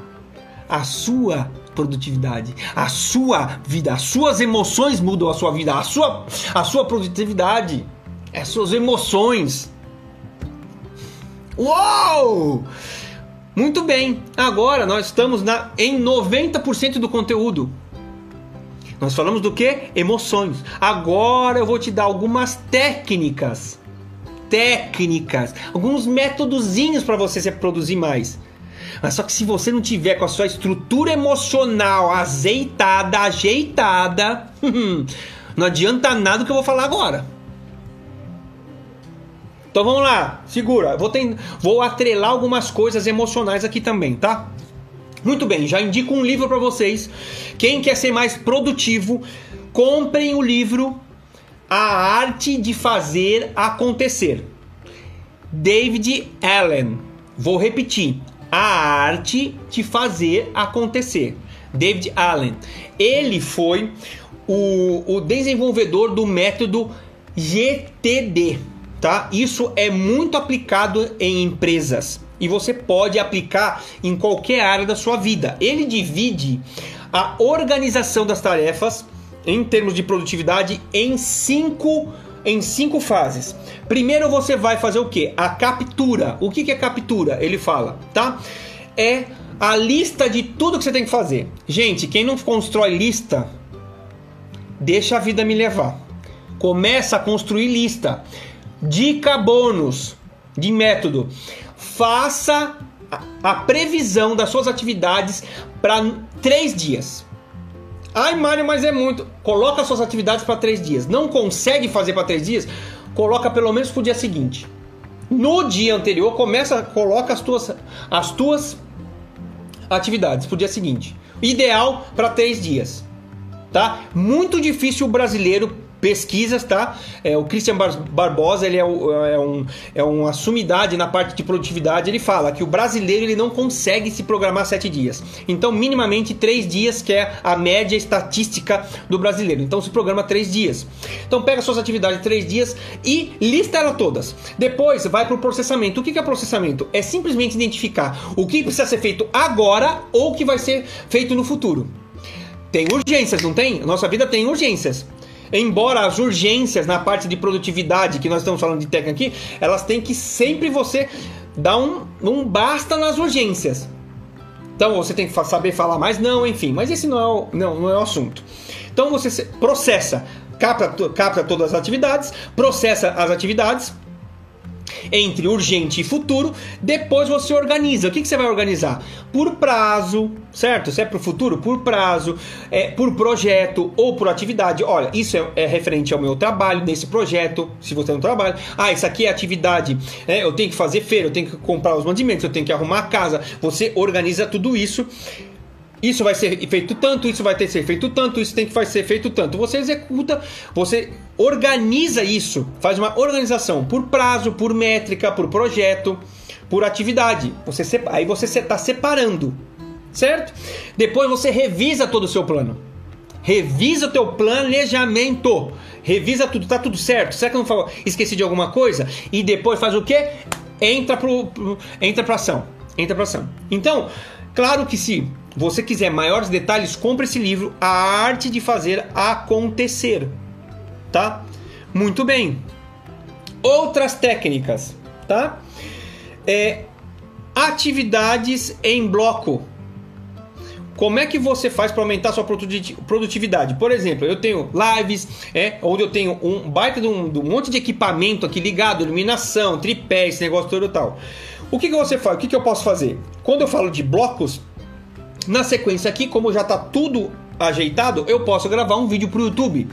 A sua produtividade, a sua vida, as suas emoções mudam a sua vida, a sua, a sua produtividade, as suas emoções. Uou! Muito bem, agora nós estamos na, em 90% do conteúdo. Nós falamos do que? Emoções. Agora eu vou te dar algumas técnicas. Técnicas. Alguns métodozinhos para você se produzir mais. Mas só que se você não tiver com a sua estrutura emocional azeitada, ajeitada, não adianta nada do que eu vou falar agora. Então vamos lá, segura. Vou, ter, vou atrelar algumas coisas emocionais aqui também, tá? Muito bem, já indico um livro para vocês. Quem quer ser mais produtivo, comprem o livro A Arte de Fazer Acontecer. David Allen. Vou repetir. A Arte de Fazer Acontecer. David Allen. Ele foi o, o desenvolvedor do método GTD, tá? Isso é muito aplicado em empresas e você pode aplicar em qualquer área da sua vida. Ele divide a organização das tarefas em termos de produtividade em cinco em cinco fases. Primeiro você vai fazer o que? A captura. O que é captura? Ele fala, tá? É a lista de tudo que você tem que fazer. Gente, quem não constrói lista, deixa a vida me levar. Começa a construir lista. Dica bônus de método faça a previsão das suas atividades para três dias. Ai, Mário, mas é muito. Coloca suas atividades para três dias. Não consegue fazer para três dias? Coloca pelo menos para o dia seguinte. No dia anterior, começa, coloca as tuas, as tuas atividades para o dia seguinte. Ideal para três dias, tá? Muito difícil o brasileiro pesquisas, tá? É, o Christian Barbosa, ele é, é, um, é uma sumidade na parte de produtividade. Ele fala que o brasileiro ele não consegue se programar sete dias. Então, minimamente três dias, que é a média estatística do brasileiro. Então, se programa três dias. Então, pega suas atividades três dias e lista elas todas. Depois, vai para o processamento. O que é processamento? É simplesmente identificar o que precisa ser feito agora ou o que vai ser feito no futuro. Tem urgências, não tem? Nossa vida tem urgências. Embora as urgências na parte de produtividade que nós estamos falando de técnica aqui, elas têm que sempre você dar um, um basta nas urgências. Então você tem que saber falar mais não, enfim, mas esse não é o, não, não é o assunto. Então você processa, capta, capta todas as atividades, processa as atividades, entre urgente e futuro. Depois você organiza. O que, que você vai organizar? Por prazo, certo? Se é para o futuro, por prazo, é, por projeto ou por atividade. Olha, isso é, é, referente ao meu trabalho nesse projeto. Se você não trabalha, ah, isso aqui é atividade. É, eu tenho que fazer feira, eu tenho que comprar os mandimentos, eu tenho que arrumar a casa. Você organiza tudo isso isso vai ser feito tanto, isso vai ter que ser feito tanto, isso tem que ser feito tanto. Você executa, você organiza isso, faz uma organização por prazo, por métrica, por projeto, por atividade. Você aí você está separando, certo? Depois você revisa todo o seu plano. Revisa o teu planejamento. Revisa tudo, tá tudo certo? Será que eu não esqueci de alguma coisa? E depois faz o quê? Entra pro, pro entra pra ação. Entra pra ação. Então, claro que se você quiser maiores detalhes, compre esse livro, A Arte de Fazer Acontecer. Tá? Muito bem. Outras técnicas, tá? É, atividades em bloco. Como é que você faz para aumentar sua produtividade? Por exemplo, eu tenho lives, é, onde eu tenho um baita de um, de um monte de equipamento aqui ligado, iluminação, tripé, esse negócio todo e tal. O que, que você faz? O que, que eu posso fazer? Quando eu falo de blocos, Na sequência aqui, como já está tudo ajeitado, eu posso gravar um vídeo para o YouTube.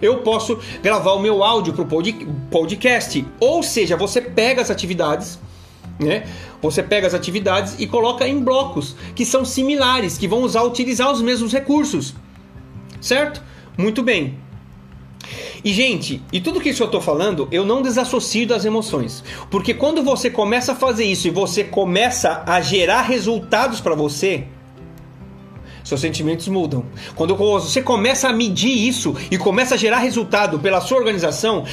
Eu posso gravar o meu áudio para o podcast. Ou seja, você pega as atividades, né? Você pega as atividades e coloca em blocos que são similares, que vão usar utilizar os mesmos recursos. Certo? Muito bem. E, gente, e tudo que isso eu estou falando, eu não desassocio das emoções. Porque quando você começa a fazer isso e você começa a gerar resultados para você, seus sentimentos mudam. Quando você começa a medir isso e começa a gerar resultado pela sua organização,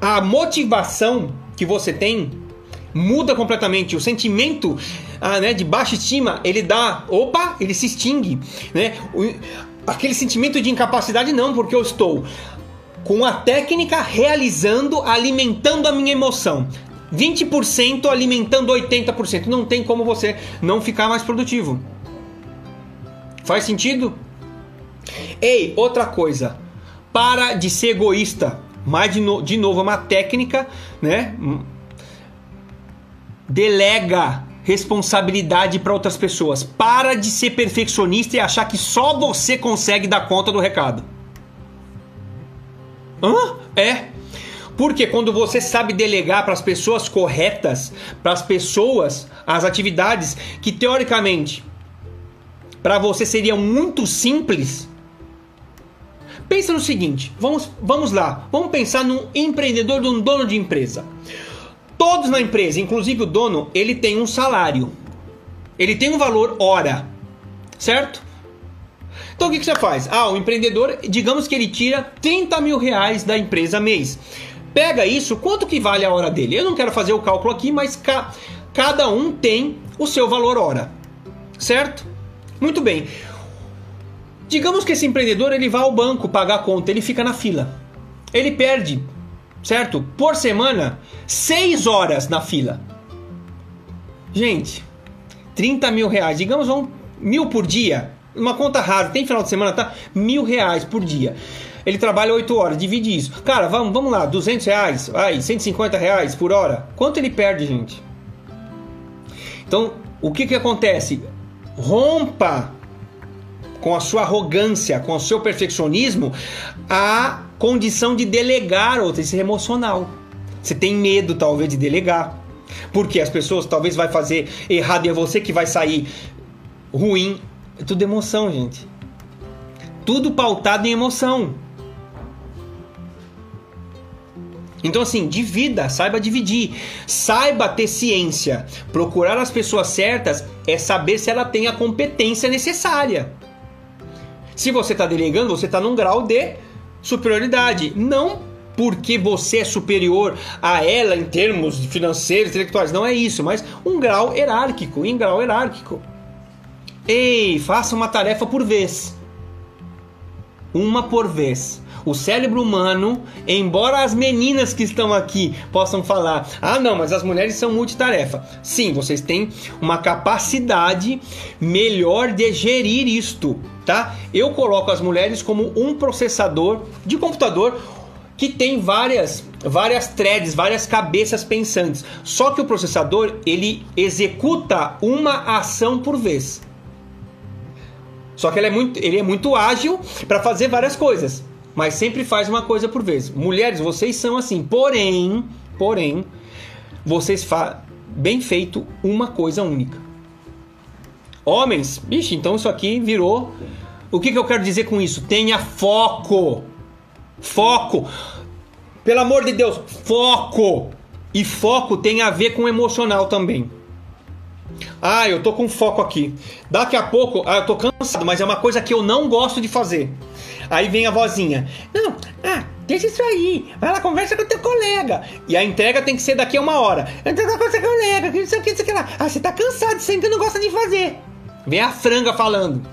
a motivação que você tem muda completamente. O sentimento ah, né, de baixa estima, ele dá, opa, ele se extingue, né? O, aquele sentimento de incapacidade não, porque eu estou com a técnica realizando, alimentando a minha emoção. 20% alimentando 80%. Não tem como você não ficar mais produtivo. Faz sentido? Ei, outra coisa. Para de ser egoísta. Mais de, no, de novo, é uma técnica, né? Delega responsabilidade para outras pessoas. Para de ser perfeccionista e achar que só você consegue dar conta do recado. Hã? É. Porque quando você sabe delegar para as pessoas corretas, para as pessoas, as atividades que teoricamente para você seria muito simples. Pensa no seguinte, vamos, vamos lá, vamos pensar num empreendedor, num dono de empresa. Todos na empresa, inclusive o dono, ele tem um salário. Ele tem um valor hora, certo? Então o que, que você faz? Ah, o empreendedor, digamos que ele tira 30 mil reais da empresa mês. Pega isso, quanto que vale a hora dele? Eu não quero fazer o cálculo aqui, mas ca cada um tem o seu valor hora, certo? Muito bem. Digamos que esse empreendedor ele vai ao banco pagar a conta, ele fica na fila. Ele perde, certo? Por semana, 6 horas na fila. Gente, 30 mil reais, digamos vão mil por dia, uma conta rasa, tem final de semana, tá? Mil reais por dia. Ele trabalha 8 horas, divide isso. Cara, vamos, vamos lá, 200 reais, aí, 150 reais por hora. Quanto ele perde, gente? Então, o que que acontece? Rompa com a sua arrogância, com o seu perfeccionismo, a condição de delegar outra, isso é emocional. Você tem medo, talvez, de delegar. Porque as pessoas talvez vai fazer errado e é você que vai sair ruim. É tudo emoção, gente. Tudo pautado em emoção. Então, assim, divida, saiba dividir, saiba ter ciência. Procurar as pessoas certas é saber se ela tem a competência necessária. Se você está delegando, você está num grau de superioridade. Não porque você é superior a ela em termos financeiros, intelectuais. Não é isso, mas um grau hierárquico. Em grau hierárquico. Ei, faça uma tarefa por vez. Uma por vez o cérebro humano, embora as meninas que estão aqui possam falar: ah, não, mas as mulheres são multitarefa. Sim, vocês têm uma capacidade melhor de gerir isto, tá? Eu coloco as mulheres como um processador de computador que tem várias várias threads, várias cabeças pensantes. Só que o processador ele executa uma ação por vez. Só que ele é muito, ele é muito ágil para fazer várias coisas mas sempre faz uma coisa por vez. Mulheres, vocês são assim, porém, porém, vocês fazem bem feito uma coisa única. Homens, bicho, então isso aqui virou. O que, que eu quero dizer com isso? Tenha foco. Foco. Pelo amor de Deus, foco. E foco tem a ver com emocional também. Ah, eu tô com foco aqui. Daqui a pouco, ah, eu tô cansado, mas é uma coisa que eu não gosto de fazer. Aí vem a vozinha. Não, ah, deixa isso aí. Vai lá, conversa com o teu colega. E a entrega tem que ser daqui a uma hora. Entrega com o seu colega, que isso aqui, isso aqui lá. Ah, você tá cansado, você ainda não gosta de fazer. Vem a franga falando.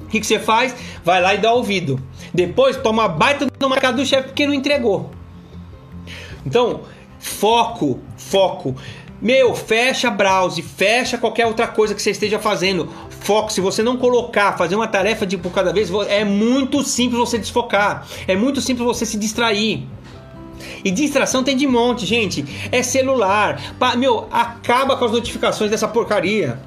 O que, que você faz? Vai lá e dá ouvido. Depois toma baita no mercado do chefe porque não entregou. Então, foco, foco. Meu, fecha browse, fecha qualquer outra coisa que você esteja fazendo. Foco, se você não colocar, fazer uma tarefa de por cada vez, é muito simples você desfocar. É muito simples você se distrair. E distração tem de monte, gente. É celular. Meu, acaba com as notificações dessa porcaria.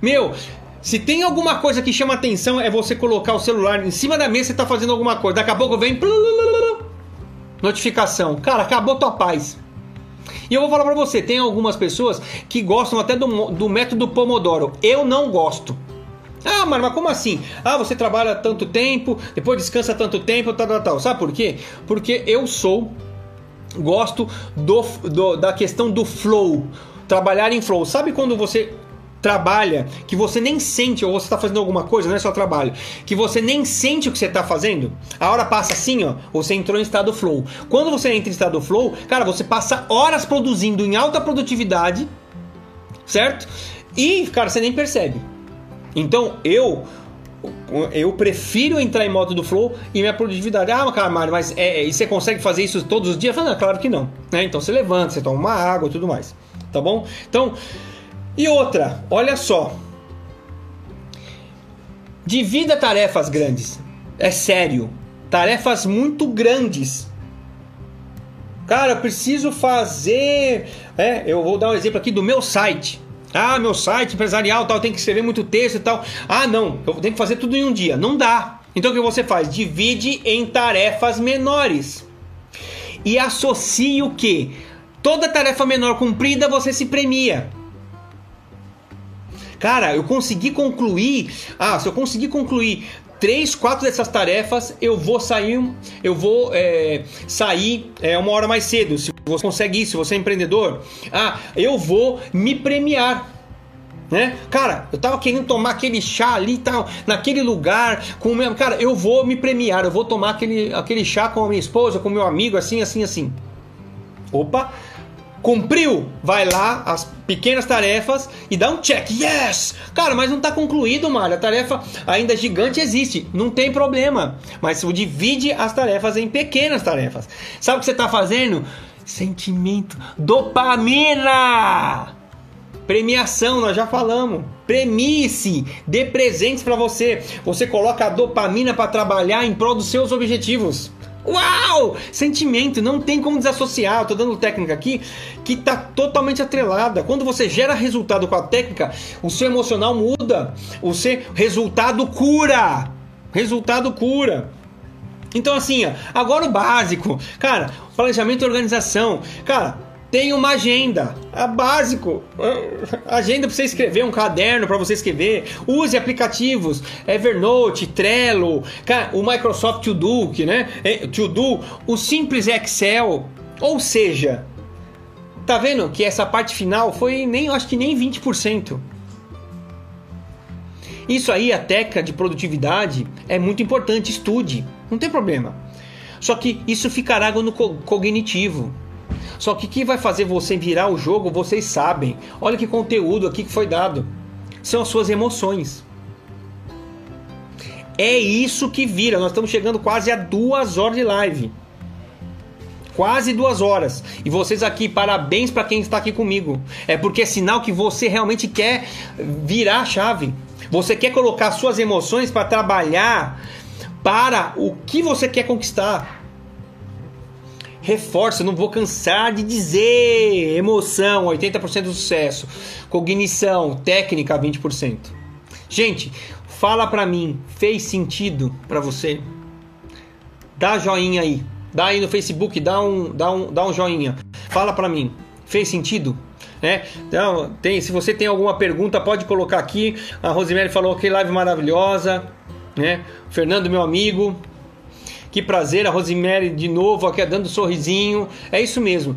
Meu, Se tem alguma coisa que chama atenção, é você colocar o celular em cima da mesa e tá fazendo alguma coisa. Daqui a pouco vem. Notificação. Cara, acabou tua paz. E eu vou falar pra você: tem algumas pessoas que gostam até do, do método Pomodoro. Eu não gosto. Ah, mas, mas como assim? Ah, você trabalha tanto tempo, depois descansa tanto tempo, tal, tal, tal. Sabe por quê? Porque eu sou. Gosto do, do da questão do flow. Trabalhar em flow. Sabe quando você trabalha, que você nem sente, ou você está fazendo alguma coisa, não é só trabalho, que você nem sente o que você está fazendo, a hora passa assim, ó, você entrou em estado flow. Quando você entra em estado flow, cara, você passa horas produzindo em alta produtividade, certo? E, cara, você nem percebe. Então, eu eu prefiro entrar em modo do flow e minha produtividade. Ah, cara, Mário, mas é, e você consegue fazer isso todos os dias? Falo, claro que não. Né? Então você levanta, você toma uma água e tudo mais. Tá bom? Então, e outra, olha só. Divida tarefas grandes. É sério. Tarefas muito grandes. Cara, preciso fazer. É, eu vou dar um exemplo aqui do meu site. Ah, meu site empresarial tal, tem que escrever muito texto e tal. Ah, não, eu tenho que fazer tudo em um dia. Não dá. Então o que você faz? Divide em tarefas menores. E associe o que? Toda tarefa menor cumprida você se premia. Cara, eu consegui concluir. Ah, se eu conseguir concluir três, quatro dessas tarefas, eu vou sair, eu vou é, sair é, uma hora mais cedo. Se você consegue isso, se você é empreendedor, ah, eu vou me premiar. Né? Cara, eu tava querendo tomar aquele chá ali tal, naquele lugar, com o meu. Cara, eu vou me premiar, eu vou tomar aquele, aquele chá com a minha esposa, com o meu amigo, assim, assim, assim. Opa, Cumpriu? Vai lá, as pequenas tarefas e dá um check. Yes! Cara, mas não está concluído, Mário. A tarefa ainda gigante existe. Não tem problema. Mas você divide as tarefas em pequenas tarefas. Sabe o que você está fazendo? Sentimento. Dopamina! Premiação, nós já falamos. Premie-se, dê presentes para você. Você coloca a dopamina para trabalhar em prol dos seus objetivos. Uau! Sentimento, não tem como desassociar. Eu tô dando técnica aqui que tá totalmente atrelada. Quando você gera resultado com a técnica, o seu emocional muda. O seu resultado cura. Resultado cura. Então assim, agora o básico. Cara, planejamento e organização. Cara, tem uma agenda, é básico. Agenda para você escrever, um caderno para você escrever. Use aplicativos, Evernote, Trello, o Microsoft To Do, né? É, to Do, o simples Excel. Ou seja, tá vendo que essa parte final foi nem, acho que nem 20%. Isso aí, a técnica de produtividade é muito importante, estude, não tem problema. Só que isso ficará no cognitivo. Só que que vai fazer você virar o jogo, vocês sabem. Olha que conteúdo aqui que foi dado. São as suas emoções. É isso que vira. Nós estamos chegando quase a duas horas de live. Quase duas horas. E vocês aqui, parabéns para quem está aqui comigo. É porque é sinal que você realmente quer virar a chave. Você quer colocar suas emoções para trabalhar para o que você quer conquistar reforço, não vou cansar de dizer. Emoção, 80% do sucesso. Cognição, técnica, 20%. Gente, fala pra mim, fez sentido para você? Dá joinha aí. Dá aí no Facebook, dá um, dá um, dá um joinha. Fala pra mim, fez sentido? É, então, tem, se você tem alguma pergunta, pode colocar aqui. A Rosemary falou que live maravilhosa. Né? Fernando, meu amigo, que prazer, a Rosemary de novo aqui dando um sorrisinho. É isso mesmo.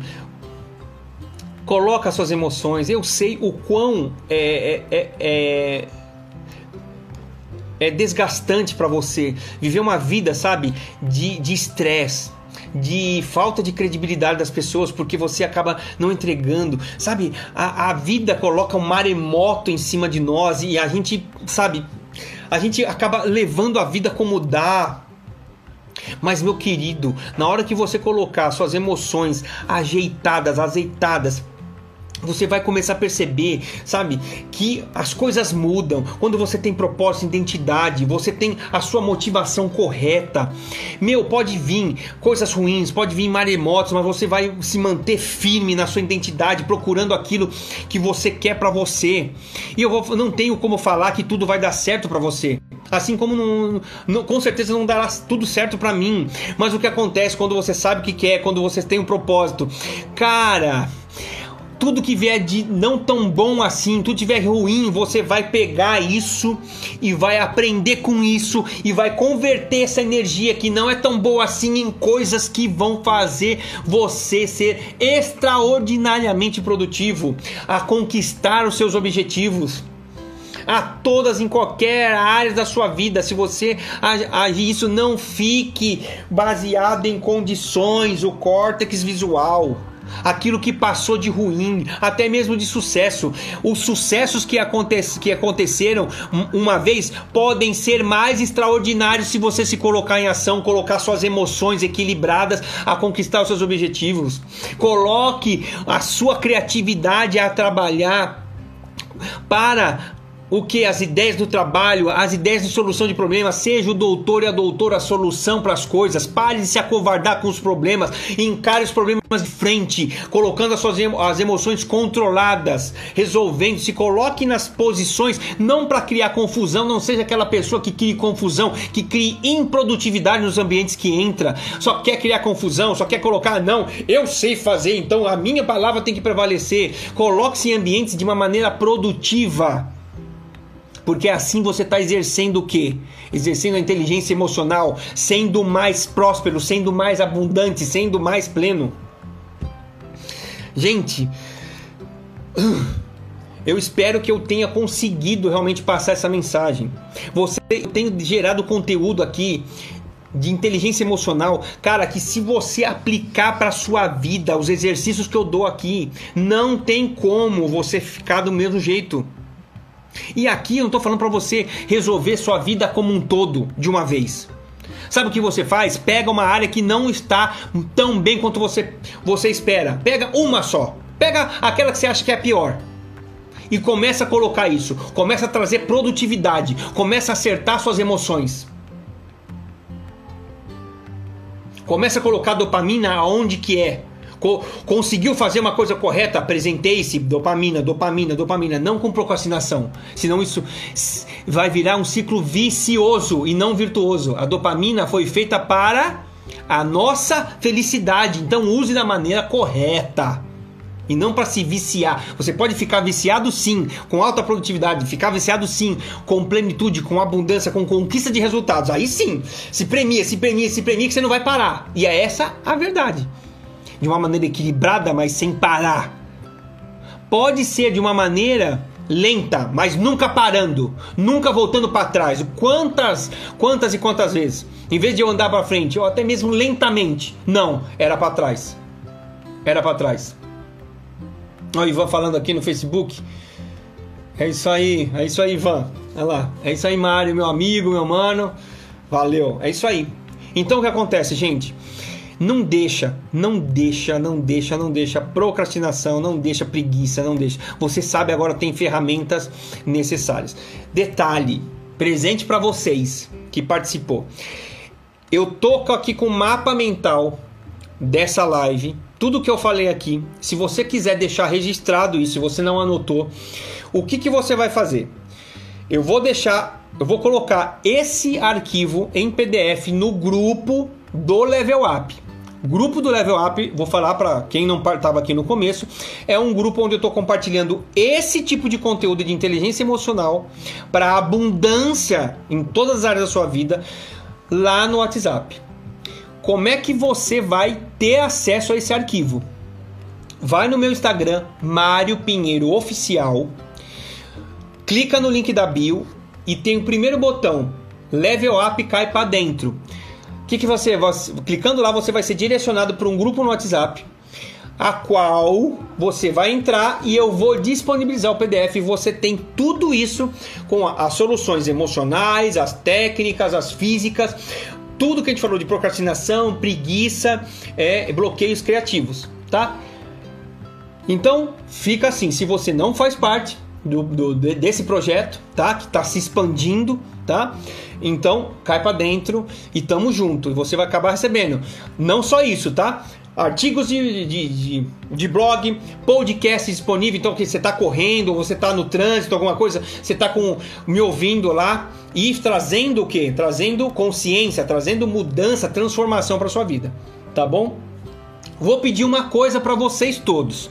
Coloca suas emoções. Eu sei o quão é, é, é, é desgastante para você viver uma vida, sabe, de estresse. De, falta de credibilidade das pessoas, porque você acaba não entregando, sabe? A, a vida coloca um maremoto em cima de nós e a gente, sabe? A gente acaba levando a vida como dá, mas, meu querido, na hora que você colocar suas emoções ajeitadas, azeitadas, você vai começar a perceber, sabe, que as coisas mudam quando você tem propósito, identidade, você tem a sua motivação correta. Meu, pode vir coisas ruins, pode vir maremotos, mas você vai se manter firme na sua identidade, procurando aquilo que você quer para você. E eu vou, não tenho como falar que tudo vai dar certo para você. Assim como não, não, com certeza não dará tudo certo para mim. Mas o que acontece quando você sabe o que quer, quando você tem um propósito? Cara, tudo que vier de não tão bom assim, tudo tiver ruim, você vai pegar isso e vai aprender com isso e vai converter essa energia que não é tão boa assim em coisas que vão fazer você ser extraordinariamente produtivo, a conquistar os seus objetivos a todas em qualquer área da sua vida. Se você agir isso, não fique baseado em condições, o córtex visual aquilo que passou de ruim, até mesmo de sucesso. Os sucessos que, aconte que aconteceram uma vez podem ser mais extraordinários se você se colocar em ação, colocar suas emoções equilibradas a conquistar os seus objetivos. Coloque a sua criatividade a trabalhar para o que? As ideias do trabalho, as ideias de solução de problemas, seja o doutor e a doutora a solução para as coisas. Pare de se acovardar com os problemas, encare os problemas de frente, colocando as suas as emoções controladas, resolvendo, se coloque nas posições não para criar confusão, não seja aquela pessoa que crie confusão, que crie improdutividade nos ambientes que entra, só quer criar confusão, só quer colocar não, eu sei fazer, então a minha palavra tem que prevalecer. Coloque-se em ambientes de uma maneira produtiva porque assim você está exercendo o quê? Exercendo a inteligência emocional, sendo mais próspero, sendo mais abundante, sendo mais pleno. Gente, eu espero que eu tenha conseguido realmente passar essa mensagem. Você tem gerado conteúdo aqui de inteligência emocional, cara, que se você aplicar para sua vida os exercícios que eu dou aqui, não tem como você ficar do mesmo jeito. E aqui eu não estou falando para você resolver sua vida como um todo de uma vez. Sabe o que você faz? Pega uma área que não está tão bem quanto você, você espera. Pega uma só. Pega aquela que você acha que é pior. E começa a colocar isso. Começa a trazer produtividade. Começa a acertar suas emoções. Começa a colocar dopamina aonde que é co conseguiu fazer uma coisa correta, apresentei-se, dopamina, dopamina, dopamina, não com procrastinação. Senão isso vai virar um ciclo vicioso e não virtuoso. A dopamina foi feita para a nossa felicidade, então use da maneira correta. E não para se viciar. Você pode ficar viciado sim, com alta produtividade, ficar viciado sim, com plenitude, com abundância, com conquista de resultados. Aí sim, se premia, se premia, se premia que você não vai parar. E é essa a verdade de uma maneira equilibrada, mas sem parar. Pode ser de uma maneira lenta, mas nunca parando, nunca voltando para trás. Quantas, quantas e quantas vezes? Em vez de eu andar para frente, ou até mesmo lentamente, não, era para trás. Era para trás. O Ivan falando aqui no Facebook. É isso aí, é isso aí, Ivan. Olha lá. É isso aí, Mário, meu amigo, meu mano. Valeu. É isso aí. Então o que acontece, gente? Não deixa, não deixa, não deixa, não deixa procrastinação, não deixa preguiça, não deixa. Você sabe agora tem ferramentas necessárias. Detalhe, presente para vocês que participou. Eu tô aqui com o mapa mental dessa live, tudo que eu falei aqui. Se você quiser deixar registrado isso, se você não anotou, o que que você vai fazer? Eu vou deixar, eu vou colocar esse arquivo em PDF no grupo do Level Up. Grupo do Level Up, vou falar para quem não estava aqui no começo, é um grupo onde eu estou compartilhando esse tipo de conteúdo de inteligência emocional para abundância em todas as áreas da sua vida lá no WhatsApp. Como é que você vai ter acesso a esse arquivo? Vai no meu Instagram, Mário Pinheiro Oficial, clica no link da bio e tem o primeiro botão, Level Up cai para dentro que, que você, você, clicando lá, você vai ser direcionado para um grupo no WhatsApp, a qual você vai entrar e eu vou disponibilizar o PDF. Você tem tudo isso com as soluções emocionais, as técnicas, as físicas, tudo que a gente falou de procrastinação, preguiça, é, bloqueios criativos, tá? Então, fica assim, se você não faz parte do, do desse projeto, tá? Que está se expandindo, tá? Então, cai para dentro e tamo junto. E você vai acabar recebendo. Não só isso, tá? Artigos de, de, de, de blog, podcast disponível. Então, que você está correndo, você está no trânsito, alguma coisa, você está com me ouvindo lá e trazendo o que? Trazendo consciência, trazendo mudança, transformação para sua vida, tá bom? Vou pedir uma coisa para vocês todos.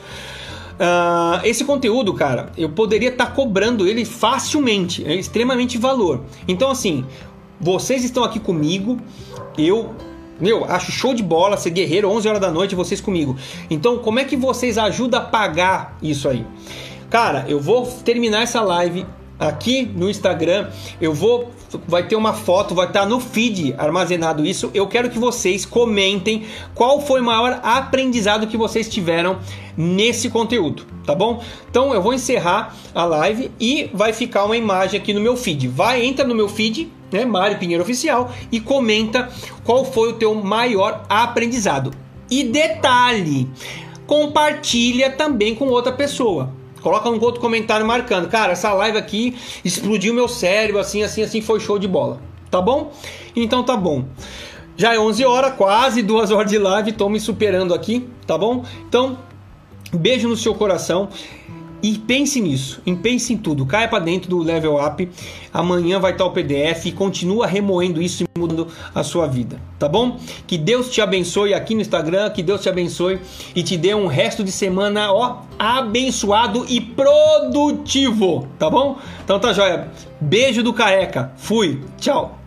Uh, esse conteúdo, cara, eu poderia estar tá cobrando ele facilmente, é extremamente valor. Então, assim, vocês estão aqui comigo, eu meu, acho show de bola ser guerreiro 11 horas da noite vocês comigo. Então, como é que vocês ajudam a pagar isso aí? Cara, eu vou terminar essa live aqui no Instagram. Eu vou vai ter uma foto, vai estar no feed armazenado isso. Eu quero que vocês comentem qual foi o maior aprendizado que vocês tiveram nesse conteúdo, tá bom? Então eu vou encerrar a live e vai ficar uma imagem aqui no meu feed. Vai, entra no meu feed, né, Mário Pinheiro Oficial, e comenta qual foi o teu maior aprendizado. E detalhe, compartilha também com outra pessoa. Coloca um outro comentário marcando. Cara, essa live aqui explodiu meu cérebro, assim, assim, assim, foi show de bola. Tá bom? Então tá bom. Já é 11 horas, quase duas horas de live, tô me superando aqui, tá bom? Então, beijo no seu coração. E pense nisso, e pense em tudo. Caia para dentro do level up. Amanhã vai estar o PDF e continua remoendo isso e mudando a sua vida, tá bom? Que Deus te abençoe aqui no Instagram, que Deus te abençoe e te dê um resto de semana, ó, abençoado e produtivo, tá bom? Então tá joia. Beijo do careca. Fui. Tchau.